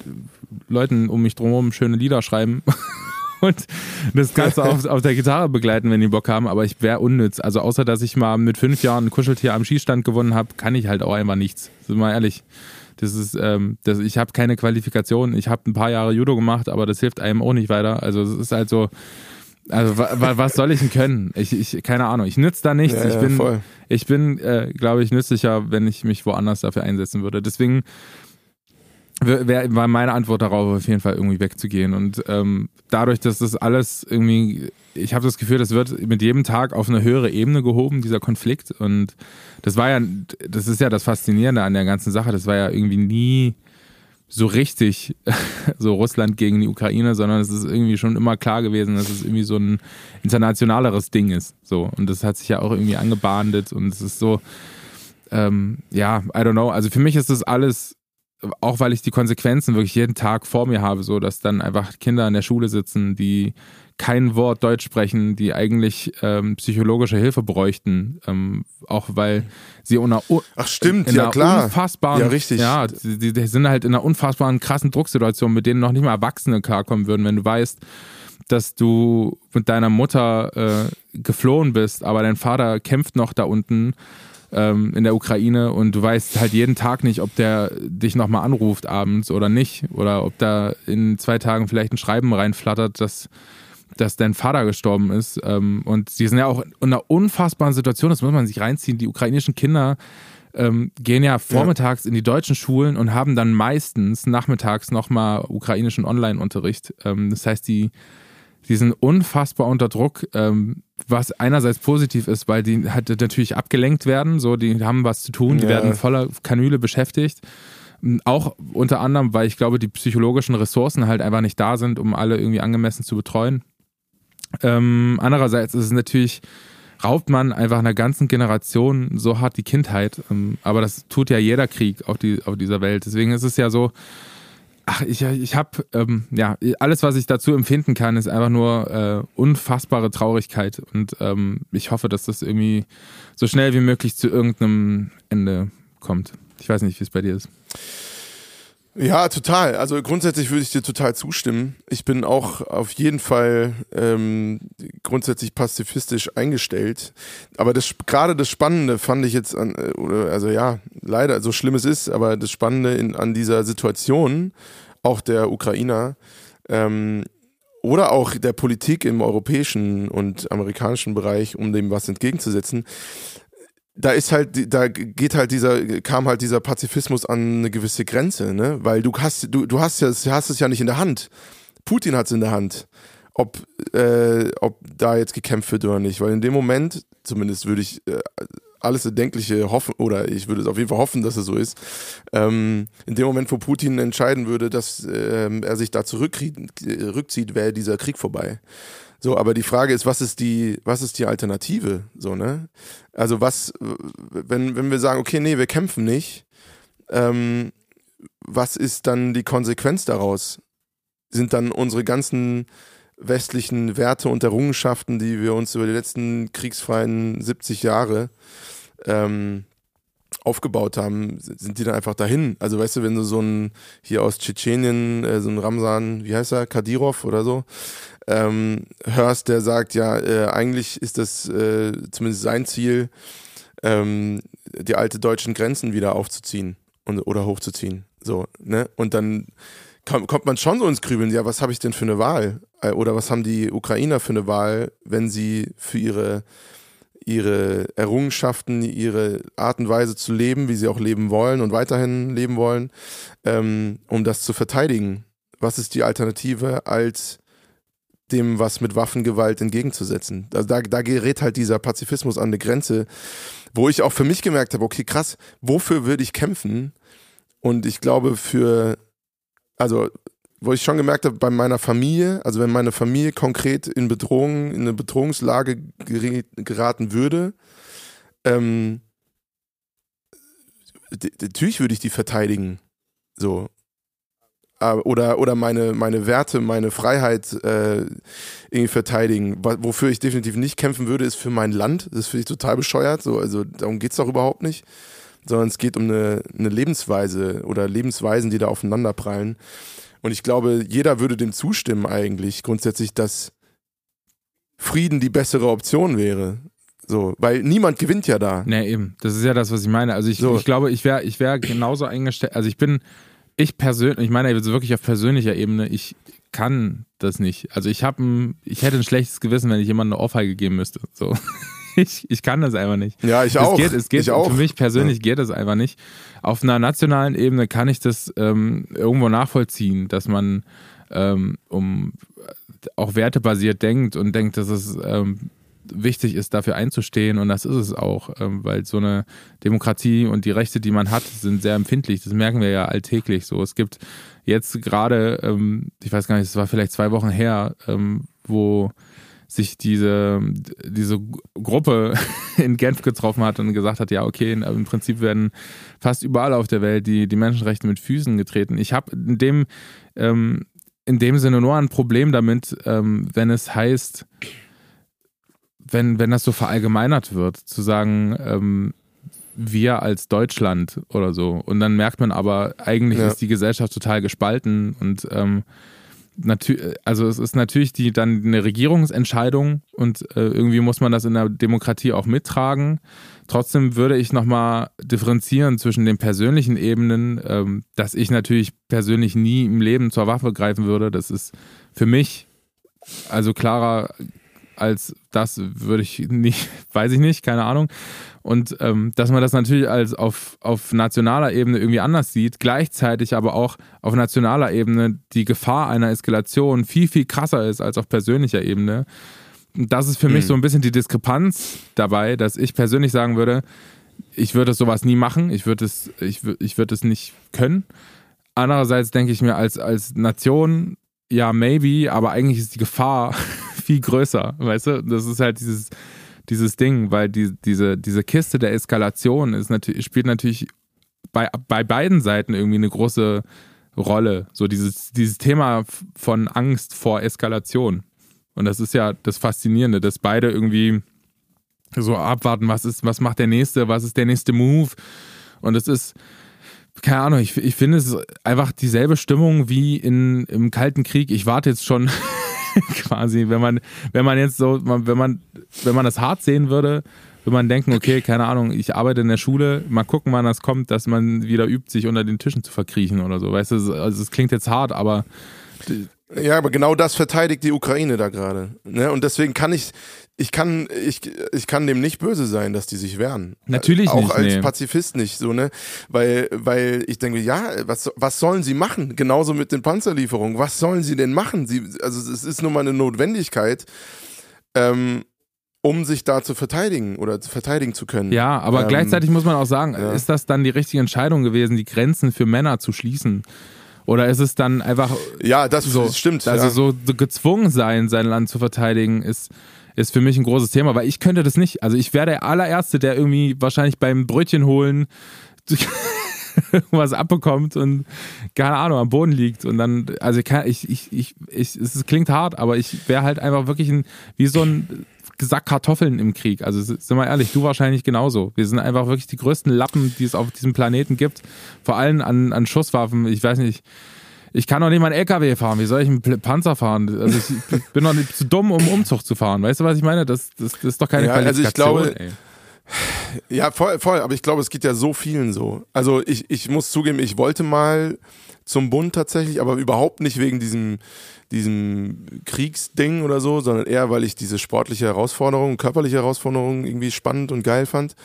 Leuten um mich drumherum schöne Lieder schreiben [LAUGHS] und das Ganze auf, auf der Gitarre begleiten, wenn die Bock haben, aber ich wäre unnütz. Also außer, dass ich mal mit fünf Jahren ein Kuscheltier am Schießstand gewonnen habe, kann ich halt auch einfach nichts. Sind wir mal ehrlich. Das ist, ähm, das, ich habe keine Qualifikation. Ich habe ein paar Jahre Judo gemacht, aber das hilft einem auch nicht weiter. Also es ist halt so, also wa, was soll ich denn können? Ich, ich, keine Ahnung. Ich nütze da nichts. Ja, ich bin, ja, ich bin, äh, glaube ich, nützlicher, wenn ich mich woanders dafür einsetzen würde. Deswegen wär, war meine Antwort darauf auf jeden Fall irgendwie wegzugehen. Und ähm, dadurch, dass das alles irgendwie, ich habe das Gefühl, das wird mit jedem Tag auf eine höhere Ebene gehoben, dieser Konflikt. Und das war ja, das ist ja das Faszinierende an der ganzen Sache. Das war ja irgendwie nie so richtig [LAUGHS] so Russland gegen die Ukraine, sondern es ist irgendwie schon immer klar gewesen, dass es irgendwie so ein internationaleres Ding ist. So. Und das hat sich ja auch irgendwie angebahndet und es ist so, ähm, ja, I don't know. Also für mich ist das alles auch weil ich die Konsequenzen wirklich jeden Tag vor mir habe, so dass dann einfach Kinder in der Schule sitzen, die kein Wort Deutsch sprechen, die eigentlich ähm, psychologische Hilfe bräuchten, ähm, auch weil sie unter Ach stimmt, ja klar, unfassbaren, ja richtig, ja, die, die, sind halt in einer unfassbaren krassen Drucksituation, mit denen noch nicht mal Erwachsene klarkommen würden, wenn du weißt, dass du mit deiner Mutter äh, geflohen bist, aber dein Vater kämpft noch da unten ähm, in der Ukraine und du weißt halt jeden Tag nicht, ob der dich nochmal anruft abends oder nicht oder ob da in zwei Tagen vielleicht ein Schreiben reinflattert, dass dass dein Vater gestorben ist. Ähm, und sie sind ja auch in einer unfassbaren Situation, das muss man sich reinziehen. Die ukrainischen Kinder ähm, gehen ja vormittags ja. in die deutschen Schulen und haben dann meistens nachmittags nochmal ukrainischen Online-Unterricht. Ähm, das heißt, die, die sind unfassbar unter Druck. Ähm, was einerseits positiv ist, weil die halt natürlich abgelenkt werden, so die haben was zu tun, die ja. werden voller Kanüle beschäftigt. Auch unter anderem, weil ich glaube, die psychologischen Ressourcen halt einfach nicht da sind, um alle irgendwie angemessen zu betreuen. Ähm, andererseits ist es natürlich, raubt man einfach einer ganzen Generation so hart die Kindheit. Ähm, aber das tut ja jeder Krieg auf, die, auf dieser Welt. Deswegen ist es ja so, Ach, ich, ich habe, ähm, ja, alles, was ich dazu empfinden kann, ist einfach nur äh, unfassbare Traurigkeit. Und ähm, ich hoffe, dass das irgendwie so schnell wie möglich zu irgendeinem Ende kommt. Ich weiß nicht, wie es bei dir ist. Ja, total. Also grundsätzlich würde ich dir total zustimmen. Ich bin auch auf jeden Fall ähm, grundsätzlich pazifistisch eingestellt. Aber das gerade das Spannende fand ich jetzt an, äh, oder also ja, leider, so schlimm es ist, aber das Spannende in, an dieser Situation, auch der Ukrainer, ähm, oder auch der Politik im europäischen und amerikanischen Bereich, um dem was entgegenzusetzen, da ist halt, da geht halt dieser, kam halt dieser Pazifismus an eine gewisse Grenze, ne? Weil du hast, du, du hast ja, hast es ja nicht in der Hand. Putin hat es in der Hand, ob, äh, ob da jetzt gekämpft wird oder nicht. Weil in dem Moment, zumindest würde ich äh, alles Erdenkliche hoffen, oder ich würde es auf jeden Fall hoffen, dass es so ist. Ähm, in dem Moment, wo Putin entscheiden würde, dass ähm, er sich da zurückzieht, wäre dieser Krieg vorbei. So, aber die Frage ist, was ist die, was ist die Alternative? So, ne? Also was, wenn, wenn wir sagen, okay, nee, wir kämpfen nicht, ähm, was ist dann die Konsequenz daraus? Sind dann unsere ganzen westlichen Werte und Errungenschaften, die wir uns über die letzten kriegsfreien 70 Jahre ähm, aufgebaut haben, sind die dann einfach dahin. Also weißt du, wenn du so ein hier aus Tschetschenien, äh, so ein Ramsan, wie heißt er, Kadirov oder so, ähm, hörst, der sagt, ja, äh, eigentlich ist das äh, zumindest sein Ziel, ähm, die alte deutschen Grenzen wieder aufzuziehen und, oder hochzuziehen. So, ne? Und dann kommt, man schon so ins Grübeln, ja, was habe ich denn für eine Wahl? Äh, oder was haben die Ukrainer für eine Wahl, wenn sie für ihre ihre Errungenschaften, ihre Art und Weise zu leben, wie sie auch leben wollen und weiterhin leben wollen, ähm, um das zu verteidigen. Was ist die Alternative als dem was mit Waffengewalt entgegenzusetzen. Also da, da gerät halt dieser Pazifismus an eine Grenze, wo ich auch für mich gemerkt habe, okay, krass, wofür würde ich kämpfen? Und ich glaube, für, also, wo ich schon gemerkt habe, bei meiner Familie, also wenn meine Familie konkret in Bedrohung, in eine Bedrohungslage geraten würde, ähm, natürlich würde ich die verteidigen. So. Äh, oder, oder meine, meine Werte, meine Freiheit äh, irgendwie verteidigen. Wofür ich definitiv nicht kämpfen würde, ist für mein Land. Das finde ich total bescheuert. So, also darum geht es doch überhaupt nicht. Sondern es geht um eine, eine Lebensweise oder Lebensweisen, die da aufeinander prallen. Und ich glaube, jeder würde dem zustimmen eigentlich grundsätzlich, dass Frieden die bessere Option wäre. So, weil niemand gewinnt ja da. Nee, eben. Das ist ja das, was ich meine. Also ich, so. ich glaube, ich wäre ich wär genauso eingestellt. Also ich bin, ich persönlich, ich meine wirklich auf persönlicher Ebene, ich kann das nicht. Also ich habe ich hätte ein schlechtes Gewissen, wenn ich jemandem eine Ohrfeige geben müsste. So. [LAUGHS] Ich, ich kann das einfach nicht. Ja, ich auch. Es geht, es geht ich auch. Für mich persönlich ja. geht das einfach nicht. Auf einer nationalen Ebene kann ich das ähm, irgendwo nachvollziehen, dass man ähm, um auch wertebasiert denkt und denkt, dass es ähm, wichtig ist, dafür einzustehen und das ist es auch, ähm, weil so eine Demokratie und die Rechte, die man hat, sind sehr empfindlich. Das merken wir ja alltäglich so. Es gibt jetzt gerade, ähm, ich weiß gar nicht, es war vielleicht zwei Wochen her, ähm, wo sich diese, diese Gruppe [LAUGHS] in Genf getroffen hat und gesagt hat, ja, okay, im Prinzip werden fast überall auf der Welt die, die Menschenrechte mit Füßen getreten. Ich habe in dem, ähm, in dem Sinne nur ein Problem damit, ähm, wenn es heißt, wenn, wenn das so verallgemeinert wird, zu sagen, ähm, wir als Deutschland oder so. Und dann merkt man aber, eigentlich ja. ist die Gesellschaft total gespalten und ähm, also es ist natürlich die dann eine Regierungsentscheidung und äh, irgendwie muss man das in der Demokratie auch mittragen. Trotzdem würde ich nochmal differenzieren zwischen den persönlichen Ebenen, ähm, dass ich natürlich persönlich nie im Leben zur Waffe greifen würde. Das ist für mich also klarer als das würde ich [LAUGHS] nicht, weiß ich nicht, keine Ahnung. Und ähm, dass man das natürlich als auf, auf nationaler Ebene irgendwie anders sieht, gleichzeitig aber auch auf nationaler Ebene die Gefahr einer Eskalation viel, viel krasser ist als auf persönlicher Ebene. Und das ist für mhm. mich so ein bisschen die Diskrepanz dabei, dass ich persönlich sagen würde, ich würde sowas nie machen, ich würde es, ich, ich würde es nicht können. Andererseits denke ich mir, als, als Nation, ja, maybe, aber eigentlich ist die Gefahr [LAUGHS] viel größer, weißt du? Das ist halt dieses, dieses Ding, weil die, diese, diese Kiste der Eskalation ist natürlich, spielt natürlich bei, bei beiden Seiten irgendwie eine große Rolle. So dieses, dieses Thema von Angst vor Eskalation. Und das ist ja das Faszinierende, dass beide irgendwie so abwarten, was ist, was macht der nächste, was ist der nächste Move. Und es ist, keine Ahnung, ich, ich finde es einfach dieselbe Stimmung wie in, im Kalten Krieg. Ich warte jetzt schon [LAUGHS] quasi, wenn man, wenn man jetzt so, wenn man, wenn man das hart sehen würde, würde man denken, okay, keine Ahnung, ich arbeite in der Schule, mal gucken, wann das kommt, dass man wieder übt, sich unter den Tischen zu verkriechen oder so. Weißt du, also es klingt jetzt hart, aber ja, aber genau das verteidigt die Ukraine da gerade. Ne? Und deswegen kann ich, ich kann, ich, ich kann dem nicht böse sein, dass die sich wehren. Natürlich auch nicht. Auch als nee. Pazifist nicht, so, ne? Weil, weil ich denke, ja, was, was sollen sie machen? Genauso mit den Panzerlieferungen. Was sollen sie denn machen? Sie, also es ist nur mal eine Notwendigkeit. Ähm, um sich da zu verteidigen oder verteidigen zu können. Ja, aber ähm, gleichzeitig muss man auch sagen, ja. ist das dann die richtige Entscheidung gewesen, die Grenzen für Männer zu schließen? Oder ist es dann einfach. Ja, das so, stimmt. Also ja. so gezwungen sein, sein Land zu verteidigen, ist, ist für mich ein großes Thema, weil ich könnte das nicht. Also ich wäre der allererste, der irgendwie wahrscheinlich beim Brötchen holen [LAUGHS] was abbekommt und keine Ahnung am Boden liegt und dann also ich ich ich, ich es klingt hart, aber ich wäre halt einfach wirklich ein wie so ein Sack Kartoffeln im Krieg. Also sind wir ehrlich, du wahrscheinlich genauso. Wir sind einfach wirklich die größten Lappen, die es auf diesem Planeten gibt. Vor allem an, an Schusswaffen. Ich weiß nicht, ich kann doch nicht mal einen LKW fahren. Wie soll ich einen Panzer fahren? Also ich [LAUGHS] bin doch nicht zu dumm, um Umzug zu fahren. Weißt du, was ich meine? Das, das, das ist doch keine ja, Qualifikation. Also ich glaube, ey. Ja, voll, voll, aber ich glaube, es geht ja so vielen so. Also ich, ich muss zugeben, ich wollte mal zum Bund tatsächlich, aber überhaupt nicht wegen diesem, diesem Kriegsding oder so, sondern eher, weil ich diese sportliche Herausforderung, körperliche Herausforderung irgendwie spannend und geil fand.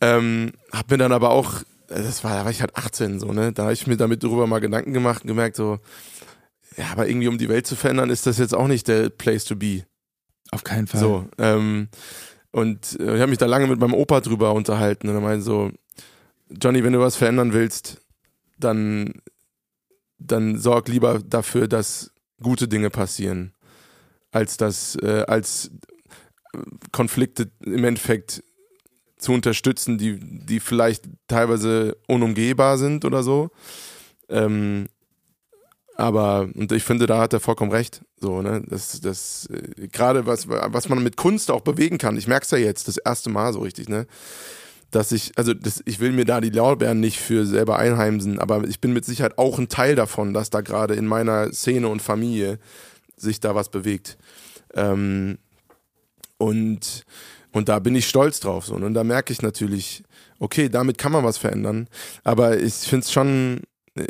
Ähm, hab mir dann aber auch, das war, da war ich halt 18 so, ne? Da habe ich mir damit drüber mal Gedanken gemacht und gemerkt, so, ja, aber irgendwie um die Welt zu verändern, ist das jetzt auch nicht der Place to be. Auf keinen Fall. So, ähm, und äh, ich habe mich da lange mit meinem Opa drüber unterhalten und er meinte so, Johnny, wenn du was verändern willst, dann, dann sorg lieber dafür, dass gute Dinge passieren, als dass, äh, als Konflikte im Endeffekt zu unterstützen, die, die vielleicht teilweise unumgehbar sind oder so. Ähm, aber, und ich finde, da hat er vollkommen recht. So, ne? Das, das, äh, gerade was, was man mit Kunst auch bewegen kann, ich merke es ja jetzt das erste Mal so richtig, ne? Dass ich, also das, ich will mir da die Lorbeeren nicht für selber einheimsen, aber ich bin mit Sicherheit auch ein Teil davon, dass da gerade in meiner Szene und Familie sich da was bewegt. Ähm, und, und da bin ich stolz drauf. So. Und da merke ich natürlich, okay, damit kann man was verändern. Aber ich finde es schon, äh,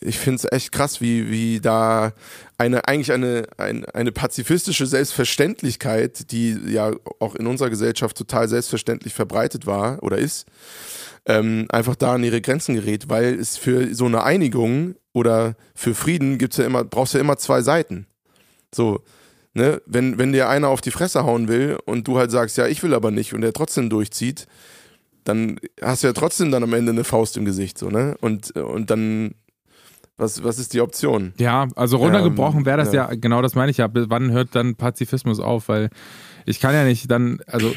ich finde es echt krass, wie, wie da eine, eigentlich eine, eine, eine pazifistische Selbstverständlichkeit, die ja auch in unserer Gesellschaft total selbstverständlich verbreitet war oder ist, ähm, einfach da an ihre Grenzen gerät, weil es für so eine Einigung oder für Frieden gibt's ja immer, brauchst ja immer zwei Seiten. So, ne, wenn, wenn dir einer auf die Fresse hauen will und du halt sagst, ja, ich will aber nicht und der trotzdem durchzieht, dann hast du ja trotzdem dann am Ende eine Faust im Gesicht, so, ne? Und, und dann, was, was ist die Option? Ja, also runtergebrochen wäre das ja. ja, genau das meine ich ja. Wann hört dann Pazifismus auf? Weil ich kann ja nicht dann, also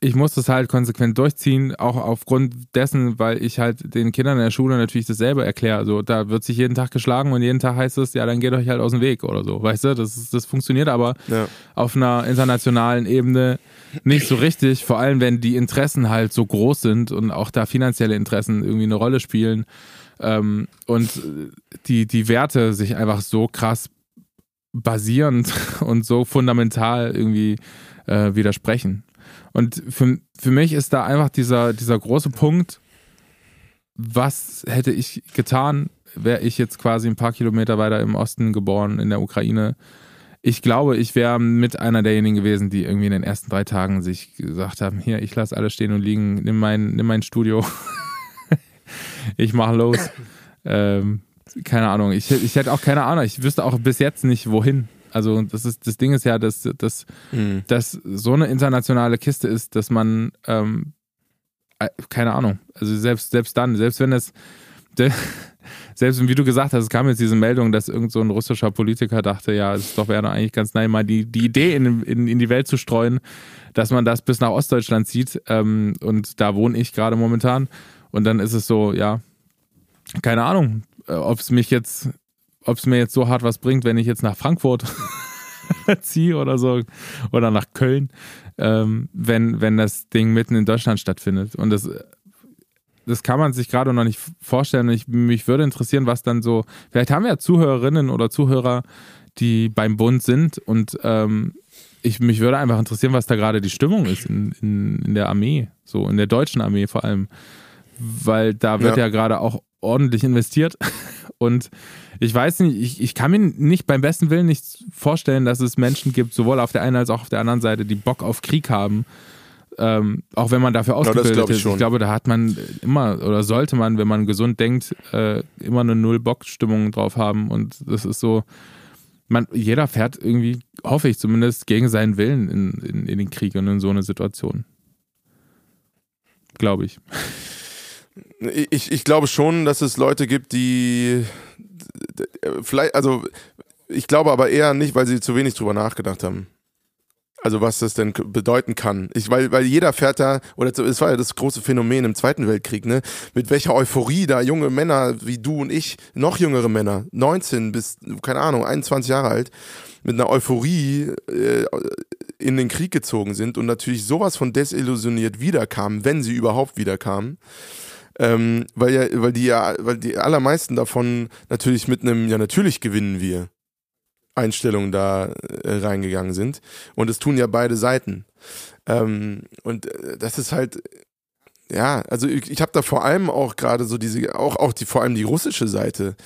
ich muss das halt konsequent durchziehen, auch aufgrund dessen, weil ich halt den Kindern in der Schule natürlich dasselbe erkläre. Also da wird sich jeden Tag geschlagen und jeden Tag heißt es, ja, dann geht euch halt aus dem Weg oder so. Weißt du, das, ist, das funktioniert aber ja. auf einer internationalen Ebene nicht so richtig, vor allem wenn die Interessen halt so groß sind und auch da finanzielle Interessen irgendwie eine Rolle spielen ähm, und die, die Werte sich einfach so krass basierend [LAUGHS] und so fundamental irgendwie äh, widersprechen. Und für, für mich ist da einfach dieser, dieser große Punkt, was hätte ich getan, wäre ich jetzt quasi ein paar Kilometer weiter im Osten geboren, in der Ukraine. Ich glaube, ich wäre mit einer derjenigen gewesen, die irgendwie in den ersten drei Tagen sich gesagt haben, hier, ich lasse alles stehen und liegen, nimm mein, nimm mein Studio, [LAUGHS] ich mache los. Ähm, keine Ahnung, ich, ich hätte auch keine Ahnung, ich wüsste auch bis jetzt nicht, wohin. Also das ist das Ding ist ja, dass, dass, mhm. dass so eine internationale Kiste ist, dass man ähm, äh, keine Ahnung, also selbst, selbst dann, selbst wenn es [LAUGHS] selbst wie du gesagt hast, es kam jetzt diese Meldung, dass irgend so ein russischer Politiker dachte, ja, es doch wäre eigentlich ganz nice, mal die, die Idee in, in, in die Welt zu streuen, dass man das bis nach Ostdeutschland zieht. Ähm, und da wohne ich gerade momentan. Und dann ist es so, ja, keine Ahnung, äh, ob es mich jetzt ob es mir jetzt so hart was bringt, wenn ich jetzt nach Frankfurt [LAUGHS] ziehe oder so oder nach Köln, ähm, wenn, wenn das Ding mitten in Deutschland stattfindet. Und das, das kann man sich gerade noch nicht vorstellen. Ich, mich würde interessieren, was dann so, vielleicht haben wir ja Zuhörerinnen oder Zuhörer, die beim Bund sind und ähm, ich, mich würde einfach interessieren, was da gerade die Stimmung ist in, in, in der Armee, so in der deutschen Armee vor allem. Weil da wird ja, ja gerade auch ordentlich investiert [LAUGHS] und ich weiß nicht, ich, ich kann mir nicht beim besten Willen nicht vorstellen, dass es Menschen gibt, sowohl auf der einen als auch auf der anderen Seite, die Bock auf Krieg haben. Ähm, auch wenn man dafür ausgebildet ja, ist. Ich glaube, da hat man immer oder sollte man, wenn man gesund denkt, äh, immer eine Null-Bock-Stimmung drauf haben. Und das ist so, man, jeder fährt irgendwie, hoffe ich zumindest, gegen seinen Willen in, in, in den Krieg und in so eine Situation. Glaube ich. [LAUGHS] Ich, ich glaube schon, dass es Leute gibt, die vielleicht, also ich glaube aber eher nicht, weil sie zu wenig drüber nachgedacht haben. Also was das denn bedeuten kann. Ich, weil, weil jeder fährt da, oder es war ja das große Phänomen im Zweiten Weltkrieg, ne? Mit welcher Euphorie da junge Männer wie du und ich, noch jüngere Männer, 19 bis, keine Ahnung, 21 Jahre alt, mit einer Euphorie äh, in den Krieg gezogen sind und natürlich sowas von desillusioniert wiederkamen, wenn sie überhaupt wiederkamen. Ähm, weil ja, weil die ja, weil die allermeisten davon natürlich mit einem, ja natürlich gewinnen wir Einstellungen da äh, reingegangen sind. Und es tun ja beide Seiten. Ähm, und äh, das ist halt, ja, also ich, ich habe da vor allem auch gerade so diese, auch, auch die, vor allem die russische Seite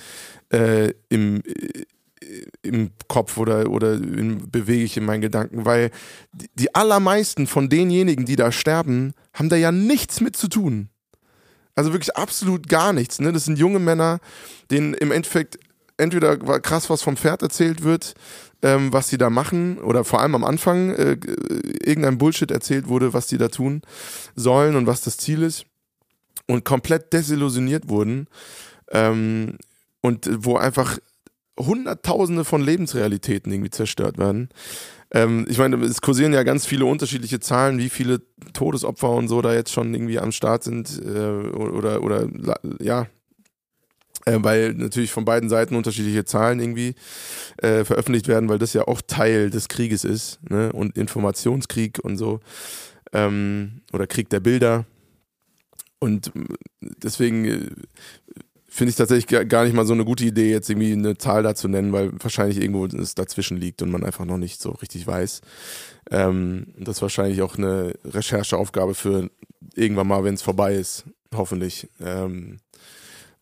äh, im, äh, im Kopf oder, oder in, bewege ich in meinen Gedanken, weil die allermeisten von denjenigen, die da sterben, haben da ja nichts mit zu tun. Also wirklich absolut gar nichts. Ne? Das sind junge Männer, denen im Endeffekt entweder krass was vom Pferd erzählt wird, ähm, was sie da machen, oder vor allem am Anfang äh, irgendein Bullshit erzählt wurde, was die da tun sollen und was das Ziel ist, und komplett desillusioniert wurden, ähm, und wo einfach Hunderttausende von Lebensrealitäten irgendwie zerstört werden. Ähm, ich meine, es kursieren ja ganz viele unterschiedliche Zahlen, wie viele Todesopfer und so da jetzt schon irgendwie am Start sind äh, oder, oder ja, äh, weil natürlich von beiden Seiten unterschiedliche Zahlen irgendwie äh, veröffentlicht werden, weil das ja auch Teil des Krieges ist ne? und Informationskrieg und so ähm, oder Krieg der Bilder. Und äh, deswegen äh, finde ich tatsächlich gar nicht mal so eine gute Idee, jetzt irgendwie eine Zahl dazu nennen, weil wahrscheinlich irgendwo es dazwischen liegt und man einfach noch nicht so richtig weiß. Ähm, das ist wahrscheinlich auch eine Rechercheaufgabe für irgendwann mal, wenn es vorbei ist, hoffentlich, ähm,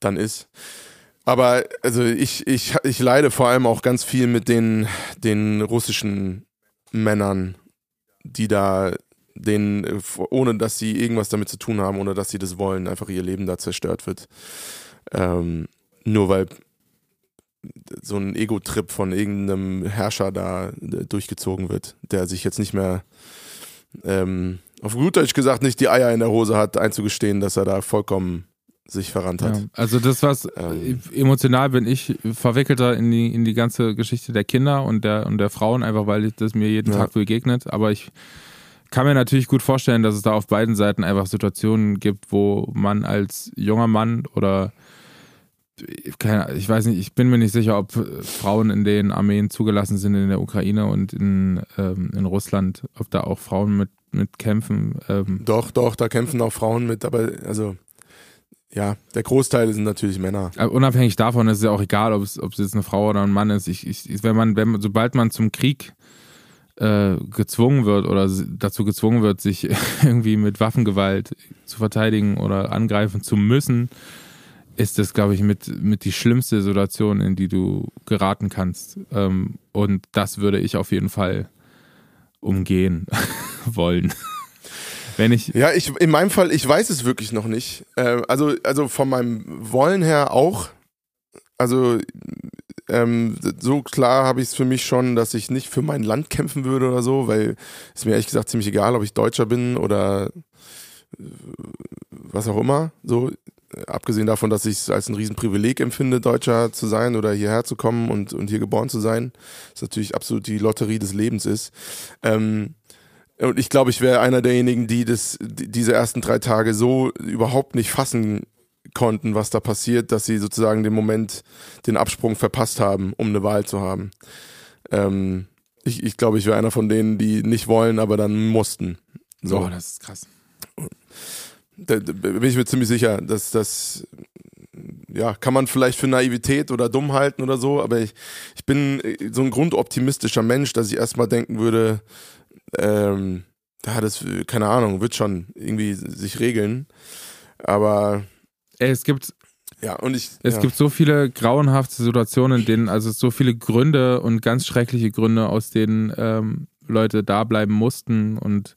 dann ist. Aber also ich, ich, ich leide vor allem auch ganz viel mit den, den russischen Männern, die da denen, ohne dass sie irgendwas damit zu tun haben, ohne dass sie das wollen, einfach ihr Leben da zerstört wird. Ähm, nur weil so ein Ego-Trip von irgendeinem Herrscher da äh, durchgezogen wird, der sich jetzt nicht mehr, ähm, auf gut Deutsch gesagt, nicht die Eier in der Hose hat, einzugestehen, dass er da vollkommen sich verrannt hat. Ja, also das, was ähm, emotional bin ich verwickelter in die, in die ganze Geschichte der Kinder und der, und der Frauen, einfach weil das mir jeden ja. Tag begegnet. Aber ich kann mir natürlich gut vorstellen, dass es da auf beiden Seiten einfach Situationen gibt, wo man als junger Mann oder keine, ich weiß nicht, ich bin mir nicht sicher, ob Frauen in den Armeen zugelassen sind in der Ukraine und in, ähm, in Russland, ob da auch Frauen mit, mit kämpfen. Ähm. Doch, doch, da kämpfen auch Frauen mit, aber also ja, der Großteil sind natürlich Männer. Aber unabhängig davon ist es ja auch egal, ob es, ob es jetzt eine Frau oder ein Mann ist. Ich, ich, wenn man, wenn, sobald man zum Krieg äh, gezwungen wird oder dazu gezwungen wird, sich [LAUGHS] irgendwie mit Waffengewalt zu verteidigen oder angreifen zu müssen, ist das, glaube ich, mit, mit die schlimmste Situation, in die du geraten kannst. Ähm, und das würde ich auf jeden Fall umgehen [LAUGHS] wollen. Wenn ich ja, ich, in meinem Fall, ich weiß es wirklich noch nicht. Äh, also, also von meinem Wollen her auch. Also ähm, so klar habe ich es für mich schon, dass ich nicht für mein Land kämpfen würde oder so, weil es mir ehrlich gesagt ziemlich egal, ob ich Deutscher bin oder äh, was auch immer. So, abgesehen davon, dass ich es als ein Riesenprivileg empfinde, Deutscher zu sein oder hierher zu kommen und, und hier geboren zu sein, ist natürlich absolut die Lotterie des Lebens ist. Ähm, und ich glaube, ich wäre einer derjenigen, die das, die diese ersten drei Tage so überhaupt nicht fassen konnten, was da passiert, dass sie sozusagen den Moment, den Absprung verpasst haben, um eine Wahl zu haben. Ähm, ich, ich glaube, ich wäre einer von denen, die nicht wollen, aber dann mussten. So. Oh, das ist krass da, da bin ich mir ziemlich sicher, dass das ja, kann man vielleicht für Naivität oder dumm halten oder so, aber ich, ich bin so ein grundoptimistischer Mensch, dass ich erstmal denken würde, ähm, ja, das, keine Ahnung, wird schon irgendwie sich regeln. Aber es gibt ja, und ich, es ja. gibt so viele grauenhafte Situationen, in denen, also so viele Gründe und ganz schreckliche Gründe, aus denen ähm, Leute da bleiben mussten und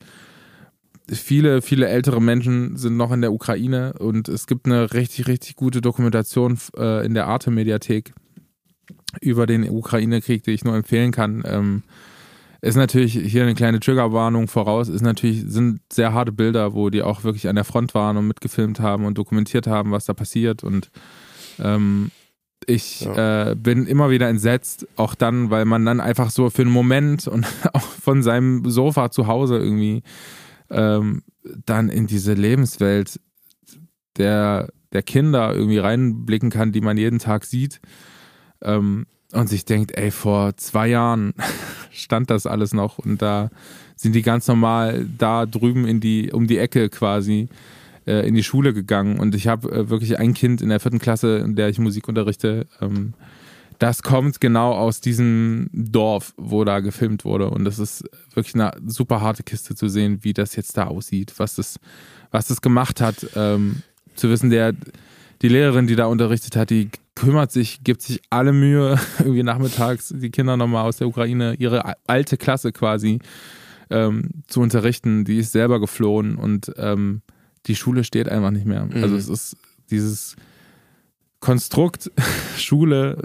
viele, viele ältere Menschen sind noch in der Ukraine und es gibt eine richtig, richtig gute Dokumentation äh, in der Arte-Mediathek über den Ukraine-Krieg, die ich nur empfehlen kann. Ähm, ist natürlich hier eine kleine Triggerwarnung voraus, ist natürlich, sind sehr harte Bilder, wo die auch wirklich an der Front waren und mitgefilmt haben und dokumentiert haben, was da passiert. Und ähm, ich ja. äh, bin immer wieder entsetzt, auch dann, weil man dann einfach so für einen Moment und [LAUGHS] auch von seinem Sofa zu Hause irgendwie ähm, dann in diese Lebenswelt der, der Kinder irgendwie reinblicken kann, die man jeden Tag sieht. Ähm, und sich denkt, ey, vor zwei Jahren [LAUGHS] stand das alles noch und da sind die ganz normal da drüben in die, um die Ecke quasi äh, in die Schule gegangen. Und ich habe äh, wirklich ein Kind in der vierten Klasse, in der ich Musik unterrichte, ähm, das kommt genau aus diesem Dorf, wo da gefilmt wurde. Und das ist wirklich eine super harte Kiste zu sehen, wie das jetzt da aussieht, was das, was das gemacht hat. Ähm, zu wissen, der, die Lehrerin, die da unterrichtet hat, die kümmert sich, gibt sich alle Mühe, [LAUGHS] irgendwie nachmittags die Kinder nochmal aus der Ukraine, ihre alte Klasse quasi ähm, zu unterrichten. Die ist selber geflohen und ähm, die Schule steht einfach nicht mehr. Also mhm. Also es ist dieses Konstrukt [LAUGHS] Schule,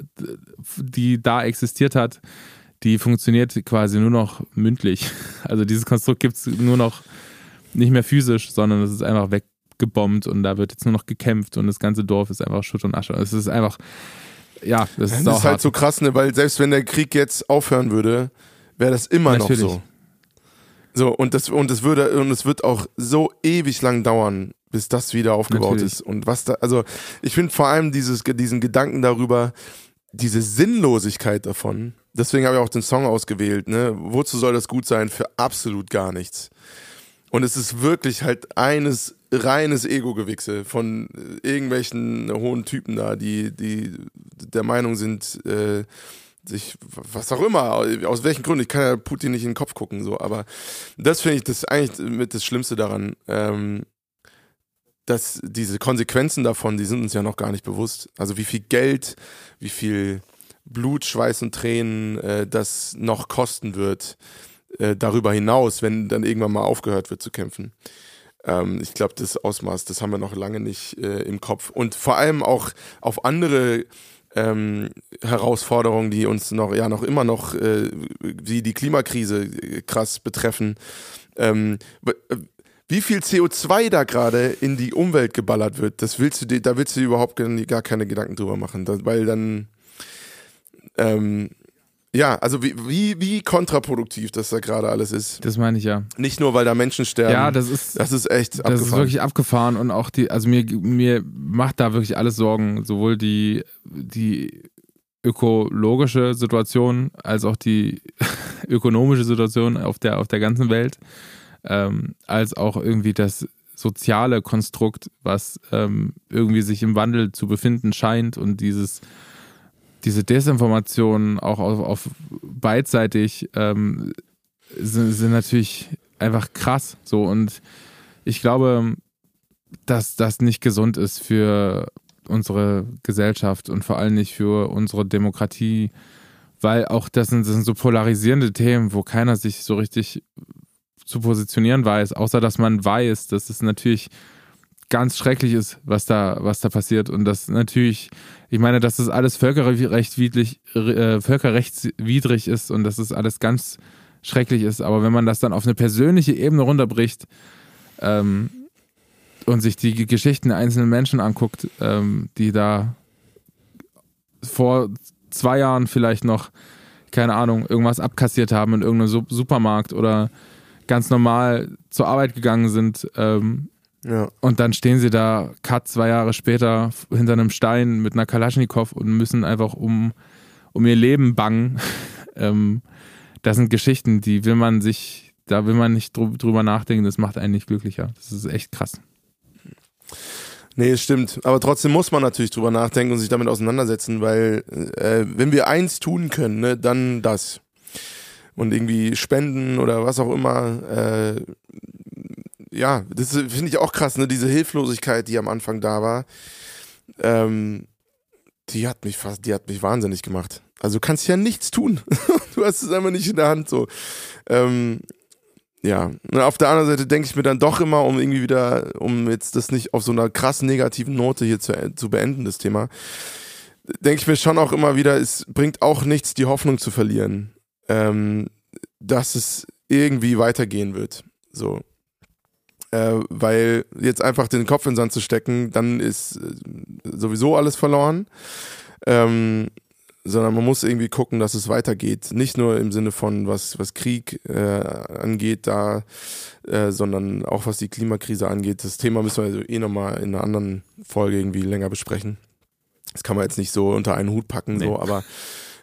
die da existiert hat, die funktioniert quasi nur noch mündlich. [LAUGHS] Also dieses Konstrukt gibt es nur noch nicht mehr physisch, sondern es ist einfach weggebombt und da wird jetzt nur noch gekämpft und das ganze Dorf ist einfach Schutt und Asche. Es ist einfach, ja, das ist, das ist halt so krass, ne? weil selbst wenn der Krieg jetzt aufhören würde, wäre das immer Natürlich. noch so. So, und das, und es würde, und es wird auch so ewig lang dauern, bis das wieder aufgebaut Natürlich. ist. Und was da, also ich finde vor allem dieses, diesen Gedanken darüber, diese Sinnlosigkeit davon, deswegen habe ich auch den Song ausgewählt, ne? Wozu soll das gut sein? Für absolut gar nichts. Und es ist wirklich halt eines reines Ego-Gewichse von irgendwelchen hohen Typen da, die, die der Meinung sind, äh, sich, was auch immer, aus welchen Gründen, ich kann ja Putin nicht in den Kopf gucken, so, aber das finde ich das eigentlich mit das Schlimmste daran, ähm, dass diese Konsequenzen davon, die sind uns ja noch gar nicht bewusst. Also wie viel Geld, wie viel Blut, Schweiß und Tränen äh, das noch kosten wird, äh, darüber hinaus, wenn dann irgendwann mal aufgehört wird zu kämpfen. Ähm, ich glaube, das Ausmaß, das haben wir noch lange nicht äh, im Kopf. Und vor allem auch auf andere ähm, Herausforderungen, die uns noch, ja, noch immer noch, äh, wie die Klimakrise äh, krass betreffen. Ähm, äh, wie viel CO2 da gerade in die Umwelt geballert wird, das willst du dir, da willst du dir überhaupt gar keine Gedanken drüber machen, weil dann ähm, ja, also wie, wie, wie kontraproduktiv das da gerade alles ist. Das meine ich ja. Nicht nur, weil da Menschen sterben. Ja, das ist. Das ist echt abgefahren. Das ist wirklich abgefahren und auch die, also mir, mir macht da wirklich alles Sorgen. Sowohl die, die ökologische Situation als auch die [LAUGHS] ökonomische Situation auf der, auf der ganzen Welt, ähm, als auch irgendwie das soziale Konstrukt, was ähm, irgendwie sich im Wandel zu befinden scheint und dieses diese Desinformationen auch auf, auf beidseitig ähm, sind, sind natürlich einfach krass. So und ich glaube, dass das nicht gesund ist für unsere Gesellschaft und vor allem nicht für unsere Demokratie, weil auch das sind, das sind so polarisierende Themen, wo keiner sich so richtig zu positionieren weiß, außer dass man weiß, dass es natürlich ganz schrecklich ist, was da, was da passiert. Und das natürlich, ich meine, dass das alles völkerrechtswidrig, äh, völkerrechtswidrig ist und dass das alles ganz schrecklich ist. Aber wenn man das dann auf eine persönliche Ebene runterbricht ähm, und sich die Geschichten einzelner Menschen anguckt, ähm, die da vor zwei Jahren vielleicht noch, keine Ahnung, irgendwas abkassiert haben in irgendeinem Supermarkt oder ganz normal zur Arbeit gegangen sind, ähm, ja. Und dann stehen sie da, cut zwei Jahre später, hinter einem Stein mit einer Kalaschnikow und müssen einfach um, um ihr Leben bangen. [LAUGHS] ähm, das sind Geschichten, die will man sich, da will man nicht drüber nachdenken, das macht einen nicht glücklicher. Das ist echt krass. Nee, es stimmt. Aber trotzdem muss man natürlich drüber nachdenken und sich damit auseinandersetzen, weil äh, wenn wir eins tun können, ne, dann das. Und irgendwie spenden oder was auch immer, äh, ja, das finde ich auch krass, ne? Diese Hilflosigkeit, die am Anfang da war, ähm, die hat mich fast, die hat mich wahnsinnig gemacht. Also du kannst ja nichts tun. [LAUGHS] du hast es einfach nicht in der Hand so. Ähm, ja, und auf der anderen Seite denke ich mir dann doch immer, um irgendwie wieder, um jetzt das nicht auf so einer krass negativen Note hier zu, zu beenden, das Thema, denke ich mir schon auch immer wieder, es bringt auch nichts, die Hoffnung zu verlieren, ähm, dass es irgendwie weitergehen wird. So äh, weil jetzt einfach den Kopf in den Sand zu stecken, dann ist äh, sowieso alles verloren. Ähm, sondern man muss irgendwie gucken, dass es weitergeht. Nicht nur im Sinne von, was, was Krieg äh, angeht, da, äh, sondern auch was die Klimakrise angeht. Das Thema müssen wir also eh nochmal in einer anderen Folge irgendwie länger besprechen. Das kann man jetzt nicht so unter einen Hut packen, nee. so, aber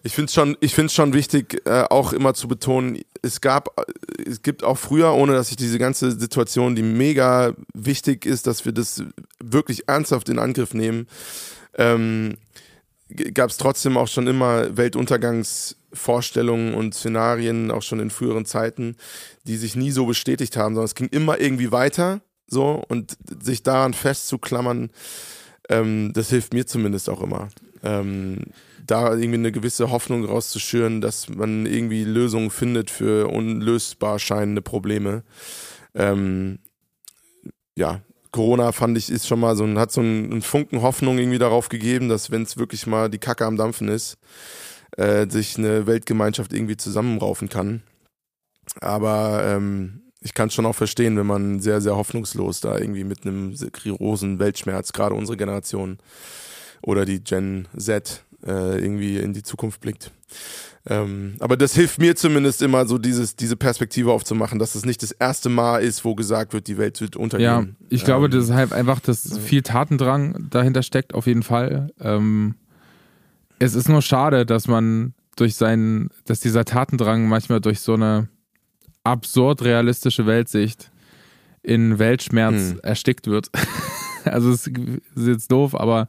ich finde es schon, ich find's schon wichtig, äh, auch immer zu betonen, es gab, äh, es gibt auch früher, ohne dass ich diese ganze Situation, die mega wichtig ist, dass wir das wirklich ernsthaft in Angriff nehmen, ähm, gab es trotzdem auch schon immer Weltuntergangsvorstellungen und Szenarien, auch schon in früheren Zeiten, die sich nie so bestätigt haben, sondern es ging immer irgendwie weiter, so, und sich daran festzuklammern, ähm, das hilft mir zumindest auch immer. Ähm, da irgendwie eine gewisse Hoffnung rauszuschüren, dass man irgendwie Lösungen findet für unlösbar scheinende Probleme. Ähm, ja, Corona fand ich, ist schon mal so ein, hat so einen Funken Hoffnung irgendwie darauf gegeben, dass wenn es wirklich mal die Kacke am Dampfen ist, äh, sich eine Weltgemeinschaft irgendwie zusammenraufen kann. Aber ähm, ich kann es schon auch verstehen, wenn man sehr, sehr hoffnungslos da irgendwie mit einem großen Weltschmerz, gerade unsere Generation oder die Gen Z, äh, irgendwie in die Zukunft blickt. Ähm, aber das hilft mir zumindest immer so dieses, diese Perspektive aufzumachen, dass es nicht das erste Mal ist, wo gesagt wird, die Welt wird untergehen. Ja, ich ähm, glaube, das ist halt einfach, dass viel Tatendrang dahinter steckt, auf jeden Fall. Ähm, es ist nur schade, dass man durch seinen, dass dieser Tatendrang manchmal durch so eine absurd realistische Weltsicht in Weltschmerz hm. erstickt wird. [LAUGHS] also es ist jetzt doof, aber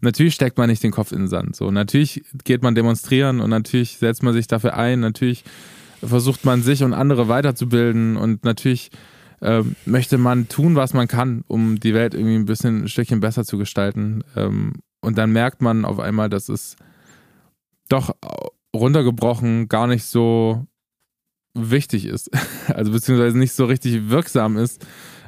natürlich steckt man nicht den Kopf in den Sand. So, natürlich geht man demonstrieren und natürlich setzt man sich dafür ein, natürlich versucht man sich und andere weiterzubilden und natürlich ähm, möchte man tun, was man kann, um die Welt irgendwie ein bisschen ein Stückchen besser zu gestalten. Ähm, und dann merkt man auf einmal, dass es doch runtergebrochen gar nicht so wichtig ist. [LAUGHS] Also beziehungsweise nicht so richtig wirksam ist.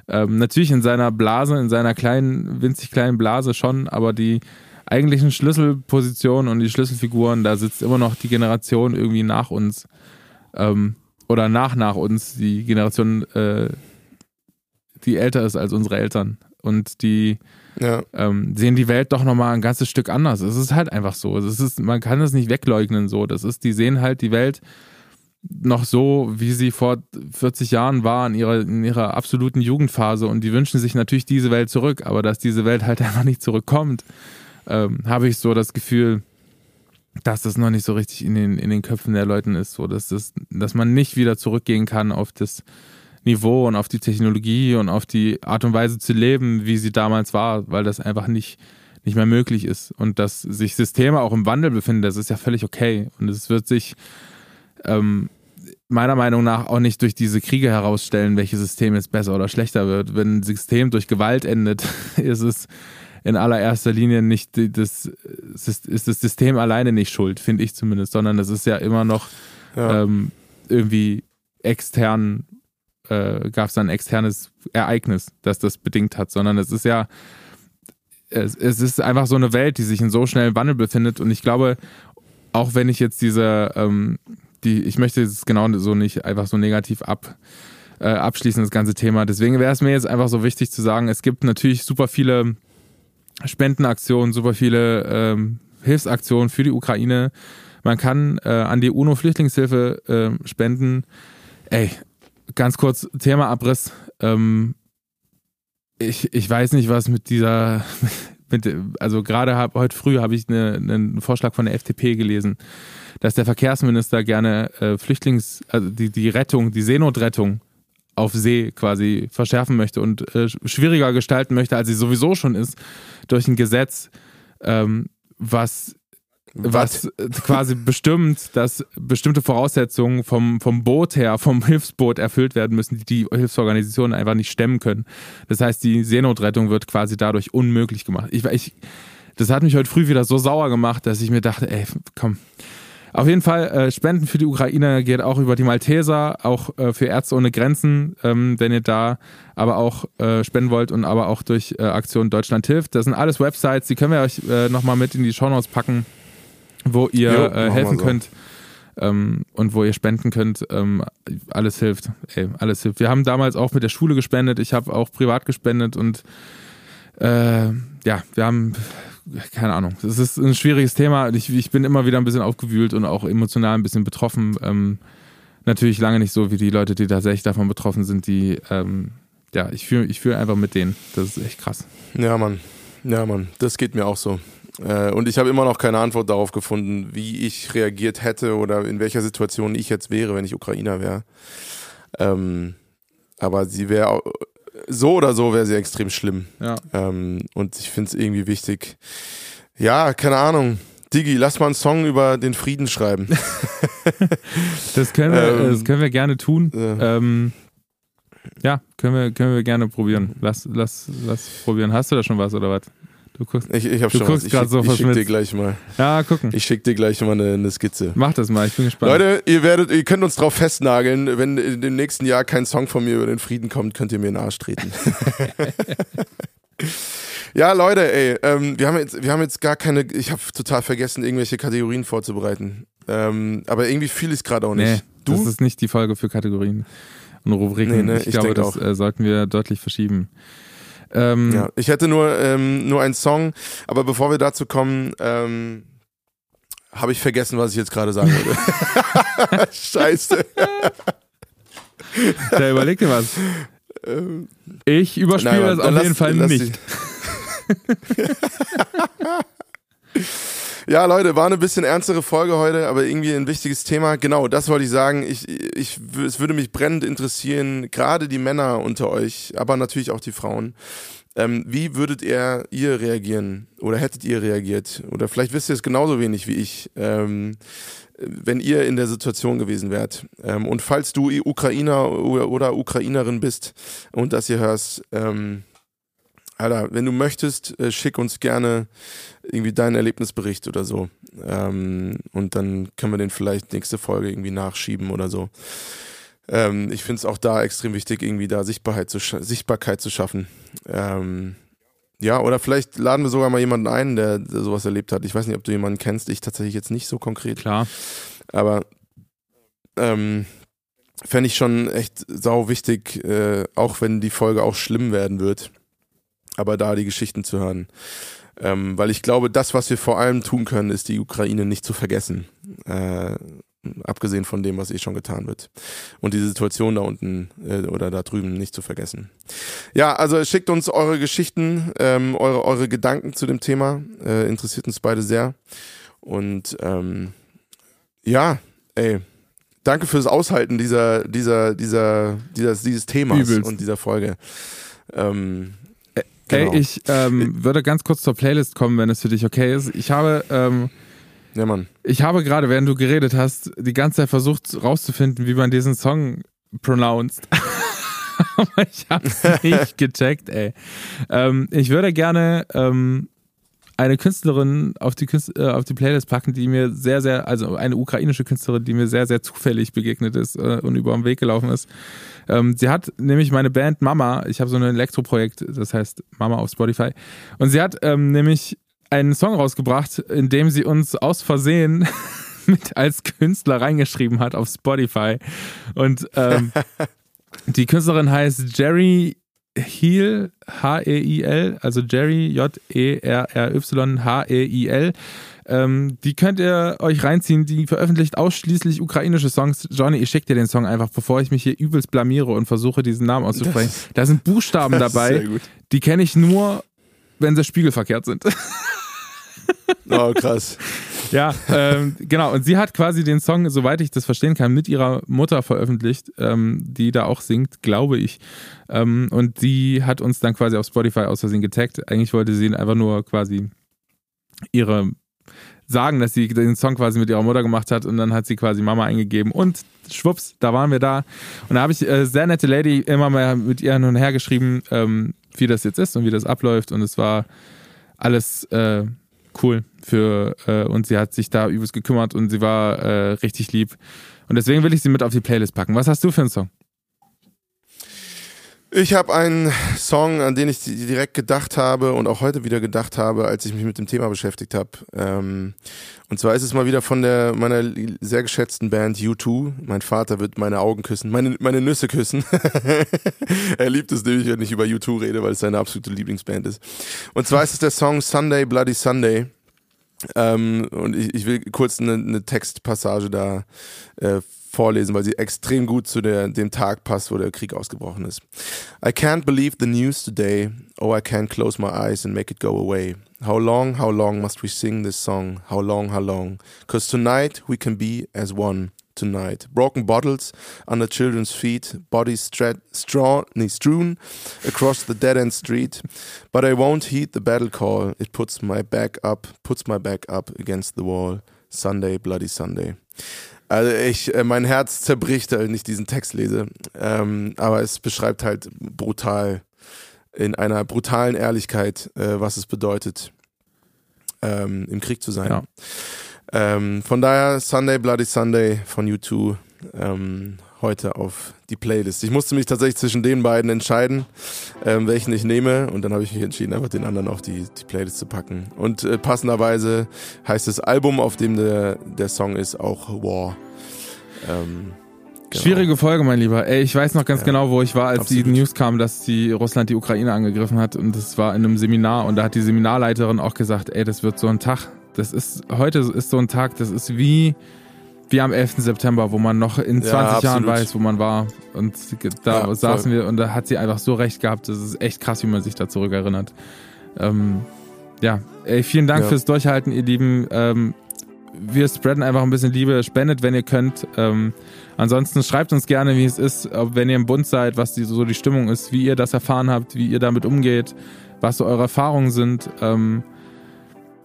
Ähm, natürlich in seiner Blase, in seiner kleinen, winzig kleinen Blase schon, aber die eigentlichen Schlüsselpositionen und die Schlüsselfiguren, da sitzt immer noch die Generation irgendwie nach uns ähm, oder nach nach uns, die Generation, äh, die älter ist als unsere Eltern und die ja. ähm, sehen die Welt doch nochmal ein ganzes Stück anders. Es ist halt einfach so. Es ist, man kann das nicht wegleugnen so. Das ist, die sehen halt die Welt noch so, wie sie vor 40 Jahren war, in ihrer, in ihrer absoluten Jugendphase und die wünschen sich natürlich diese Welt zurück, aber dass diese Welt halt [LAUGHS] einfach nicht zurückkommt, ähm, habe ich so das Gefühl, dass das noch nicht so richtig in den, in den Köpfen der Leuten ist, so dass, das, dass man nicht wieder zurückgehen kann auf das Niveau und auf die Technologie und auf die Art und Weise zu leben, wie sie damals war, weil das einfach nicht, nicht mehr möglich ist. Und dass sich Systeme auch im Wandel befinden, das ist ja völlig okay. Und es wird sich ähm, meiner Meinung nach auch nicht durch diese Kriege herausstellen, welches System jetzt besser oder schlechter wird. Wenn ein System durch Gewalt endet, [LAUGHS] ist es in allererster Linie nicht das, ist das System alleine nicht schuld, finde ich zumindest, sondern es ist ja immer noch ja. Ähm, irgendwie extern, äh, gab es ein externes Ereignis, das das bedingt hat, sondern es ist ja, es, es ist einfach so eine Welt, die sich in so schnellem Wandel befindet und ich glaube, auch wenn ich jetzt diese, ähm, die, ich möchte es genau so nicht einfach so negativ ab, äh, abschließen, das ganze Thema. Deswegen wäre es mir jetzt einfach so wichtig zu sagen, es gibt natürlich super viele Spendenaktionen, super viele ähm, Hilfsaktionen für die Ukraine. Man kann äh, an die UNO-Flüchtlingshilfe äh, spenden. Ey, ganz kurz, Thema Abriss. Ähm, ich, ich weiß nicht, was mit dieser, [LAUGHS] mit, also gerade hab, heute früh habe ich eine, einen Vorschlag von der FDP gelesen, dass der Verkehrsminister gerne äh, Flüchtlings, also die, die Rettung, die Seenotrettung auf See quasi verschärfen möchte und äh, schwieriger gestalten möchte, als sie sowieso schon ist, durch ein Gesetz, ähm, was was quasi bestimmt, dass bestimmte Voraussetzungen vom, vom Boot her, vom Hilfsboot erfüllt werden müssen, die die Hilfsorganisationen einfach nicht stemmen können. Das heißt, die Seenotrettung wird quasi dadurch unmöglich gemacht. Ich, ich, das hat mich heute früh wieder so sauer gemacht, dass ich mir dachte, ey, komm, auf jeden Fall, äh, Spenden für die Ukraine geht auch über die Malteser, auch äh, für Ärzte ohne Grenzen, ähm, wenn ihr da aber auch äh, spenden wollt und aber auch durch äh, Aktion Deutschland hilft. Das sind alles Websites, die können wir euch äh, nochmal mit in die Shownotes packen, wo ihr jo, äh, helfen so. könnt ähm, und wo ihr spenden könnt. Ähm, alles hilft. Ey, alles hilft. Wir haben damals auch mit der Schule gespendet, ich habe auch privat gespendet und äh, ja, wir haben keine Ahnung. Es ist ein schwieriges Thema. Ich, ich, bin immer wieder ein bisschen aufgewühlt und auch emotional ein bisschen betroffen. Ähm, natürlich lange nicht so wie die Leute, die tatsächlich davon betroffen sind, die, ähm, ja, ich fühle ich fühl einfach mit denen. Das ist echt krass. Ja, Mann. Ja, Mann. Das geht mir auch so. Äh, und ich habe immer noch keine Antwort darauf gefunden, wie ich reagiert hätte oder in welcher Situation ich jetzt wäre, wenn ich Ukrainer wäre. Ähm, aber sie wäre so oder so wäre sie extrem schlimm. Ja. Ähm, und ich finde es irgendwie wichtig. Ja, keine Ahnung. Digi, lass mal einen Song über den Frieden schreiben. [LAUGHS] das, können wir, ähm, das können wir gerne tun. Äh, ähm, ja, können wir, können wir gerne probieren. Lass, lass, lass probieren. Hast du da schon was oder was? Du guckst, Ich, ich habe Du schon guckst was. Ich, schick, so ich schick dir gleich mal. ja, gucken. Ich schick dir gleich mal eine, eine Skizze. Mach das mal, ich bin gespannt. Leute, ihr werdet, ihr könnt uns drauf festnageln, wenn in dem nächsten Jahr kein Song von mir über den Frieden kommt, könnt ihr mir in den Arsch treten. [LAUGHS] ja, Leute, ey, ähm, wir haben jetzt, wir haben jetzt gar keine, ich habe total vergessen, irgendwelche Kategorien vorzubereiten. Ähm, aber irgendwie fühle ich es gerade auch nicht. nee, du? das ist nicht die Folge für Kategorien und Rubriken. Nee, ne, ich, ich glaube, das äh, sollten wir deutlich verschieben. Ähm, Ja, ich hätte nur, ähm, nur einen Song, aber bevor wir dazu kommen, ähm, habe ich vergessen, was ich jetzt gerade sagen wollte. [LAUGHS] Scheiße. Da überleg dir was. Ähm, Ich überspiele das auf dann jeden lass- Fall lass nicht. [LAUGHS] Ja, Leute, war eine bisschen ernstere Folge heute, aber irgendwie ein wichtiges Thema. Genau, das wollte ich sagen. Ich, ich, es würde mich brennend interessieren, gerade die Männer unter euch, aber natürlich auch die Frauen. Ähm, wie würdet ihr, ihr reagieren? Oder hättet ihr reagiert? Oder vielleicht wisst ihr es genauso wenig wie ich, ähm, wenn ihr in der Situation gewesen wärt. Ähm, und falls du Ukrainer oder, Ukrainerin bist und das hier hörst, ähm, Alter, wenn du möchtest, äh, schick uns gerne irgendwie deinen Erlebnisbericht oder so. Ähm, und dann können wir den vielleicht nächste Folge irgendwie nachschieben oder so. Ähm, ich finde es auch da extrem wichtig, irgendwie da Sichtbarkeit zu, Sichtbarkeit zu schaffen. Ähm, ja, oder vielleicht laden wir sogar mal jemanden ein, der, der sowas erlebt hat. Ich weiß nicht, ob du jemanden kennst, ich tatsächlich jetzt nicht so konkret. Klar. Aber ähm, fände ich schon echt sau wichtig, äh, auch wenn die Folge auch schlimm werden wird, aber da die Geschichten zu hören. Ähm, weil ich glaube, das, was wir vor allem tun können, ist die Ukraine nicht zu vergessen. Äh, abgesehen von dem, was eh schon getan wird. Und die Situation da unten äh, oder da drüben nicht zu vergessen. Ja, also schickt uns eure Geschichten, ähm, eure, eure Gedanken zu dem Thema. Äh, interessiert uns beide sehr. Und ähm, ja, ey, danke fürs Aushalten dieser, dieser, dieser, dieser dieses Themas Übelst. und dieser Folge. Ähm, genau. Ey, ich ähm, würde ganz kurz zur Playlist kommen, wenn es für dich okay ist. Ich habe, ähm, ja, Mann. ich habe gerade, während du geredet hast, die ganze Zeit versucht rauszufinden, wie man diesen Song pronounced. [LAUGHS] Aber ich habe es [LAUGHS] nicht gecheckt, ey. Ähm, ich würde gerne ähm, eine Künstlerin auf die, Künst äh, auf die Playlist packen, die mir sehr, sehr, also eine ukrainische Künstlerin, die mir sehr, sehr zufällig begegnet ist äh, und über den Weg gelaufen ist. Ähm, sie hat nämlich meine Band Mama, ich habe so ein Elektroprojekt, das heißt Mama auf Spotify, und sie hat ähm, nämlich einen Song rausgebracht, in dem sie uns aus Versehen [LAUGHS] mit als Künstler reingeschrieben hat auf Spotify. Und ähm, [LAUGHS] die Künstlerin heißt Jerry Heel, H-E-I-L, also Jerry, E J-E-R-R-Y, H-E-I-L. Ähm, die könnt ihr euch reinziehen. Die veröffentlicht ausschließlich ukrainische Songs. Johnny, ich schick dir den Song einfach, bevor ich mich hier übelst blamiere und versuche, diesen Namen auszusprechen. Das- da sind Buchstaben [LAUGHS] dabei, die kenne ich nur, wenn sie spiegelverkehrt sind. Oh, krass. Ja, ähm, genau. Und sie hat quasi den Song, soweit ich das verstehen kann, mit ihrer Mutter veröffentlicht, ähm, die da auch singt, glaube ich. Ähm, und die hat uns dann quasi auf Spotify aus Versehen getaggt. Eigentlich wollte sie einfach nur quasi ihre sagen, dass sie den Song quasi mit ihrer Mutter gemacht hat und dann hat sie quasi Mama eingegeben und schwupps, da waren wir da. Und da habe ich äh, sehr nette Lady immer mal mit ihr hin und her geschrieben, ähm, wie das jetzt ist und wie das abläuft und es war alles äh, cool für äh, und sie hat sich da übelst gekümmert und sie war äh, richtig lieb. Und deswegen will ich sie mit auf die Playlist packen. Was hast du für einen Song? Ich habe einen Song, an den ich direkt gedacht habe und auch heute wieder gedacht habe, als ich mich mit dem Thema beschäftigt habe. Ähm, und zwar ist es mal wieder von der meiner sehr geschätzten Band U2. Mein Vater wird meine Augen küssen, meine, meine Nüsse küssen. [LAUGHS] er liebt es nämlich, wenn ich über U2 rede, weil es seine absolute Lieblingsband ist. Und zwar ist es der Song Sunday Bloody Sunday. Ähm, und ich, ich will kurz eine, eine Textpassage da äh, vorlesen, weil sie extrem gut zu der, dem Tag passt, wo der Krieg ausgebrochen ist. I can't believe the news today. Oh, I can't close my eyes and make it go away. How long, how long must we sing this song? How long, how long? Cause tonight we can be as one. Tonight. Broken bottles under children's feet, bodies stra- strewn across the dead end street. But I won't heed the battle call. It puts my back up, puts my back up against the wall. Sunday, bloody Sunday. Also ich, äh, mein Herz zerbricht, wenn ich diesen Text lese. Ähm, aber es beschreibt halt brutal in einer brutalen Ehrlichkeit, äh, was es bedeutet, ähm, im Krieg zu sein. Ja. Ähm, von daher Sunday Bloody Sunday von U2 ähm, heute auf die Playlist. Ich musste mich tatsächlich zwischen den beiden entscheiden, ähm, welchen ich nehme und dann habe ich mich entschieden, einfach den anderen auf die, die Playlist zu packen. Und äh, passenderweise heißt das Album, auf dem der, der Song ist, auch War. Ähm, Genau. Schwierige Folge, mein Lieber. Ey, ich weiß noch ganz Ja, genau, wo ich war, als absolut. die News kam, dass die Russland die Ukraine angegriffen hat. Und das war in einem Seminar. Und da hat die Seminarleiterin auch gesagt, ey, das wird so ein Tag. Das ist, heute ist so ein Tag, das ist wie, wie am 11. September, wo man noch in 20 Ja, Jahren weiß, wo man war. Und da Ja, voll. saßen wir und da hat sie einfach so recht gehabt. Das ist echt krass, wie man sich da zurückerinnert. Ähm, ja, ey, vielen Dank Ja. fürs Durchhalten, ihr Lieben. Ähm, wir spreaden einfach ein bisschen Liebe, spendet, wenn ihr könnt. Ähm, ansonsten schreibt uns gerne, wie es ist, ob, wenn ihr im Bund seid, was die, so die Stimmung ist, wie ihr das erfahren habt, wie ihr damit umgeht, was so eure Erfahrungen sind. Ähm,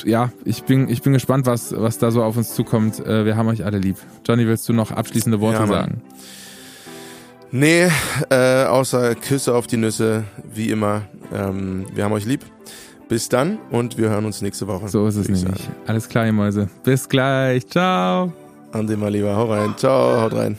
ja, ich bin, ich bin gespannt, was, was da so auf uns zukommt. Äh, wir haben euch alle lieb. Johnny, willst du noch abschließende Worte Ja, sagen? Nee, äh, außer Küsse auf die Nüsse, wie immer. Ähm, wir haben euch lieb. Bis dann und wir hören uns nächste Woche. So ist es nämlich. sagen. Alles klar, ihr Mäuse. Bis gleich. Ciao. Ande mal lieber. Hau rein. Ciao, haut rein.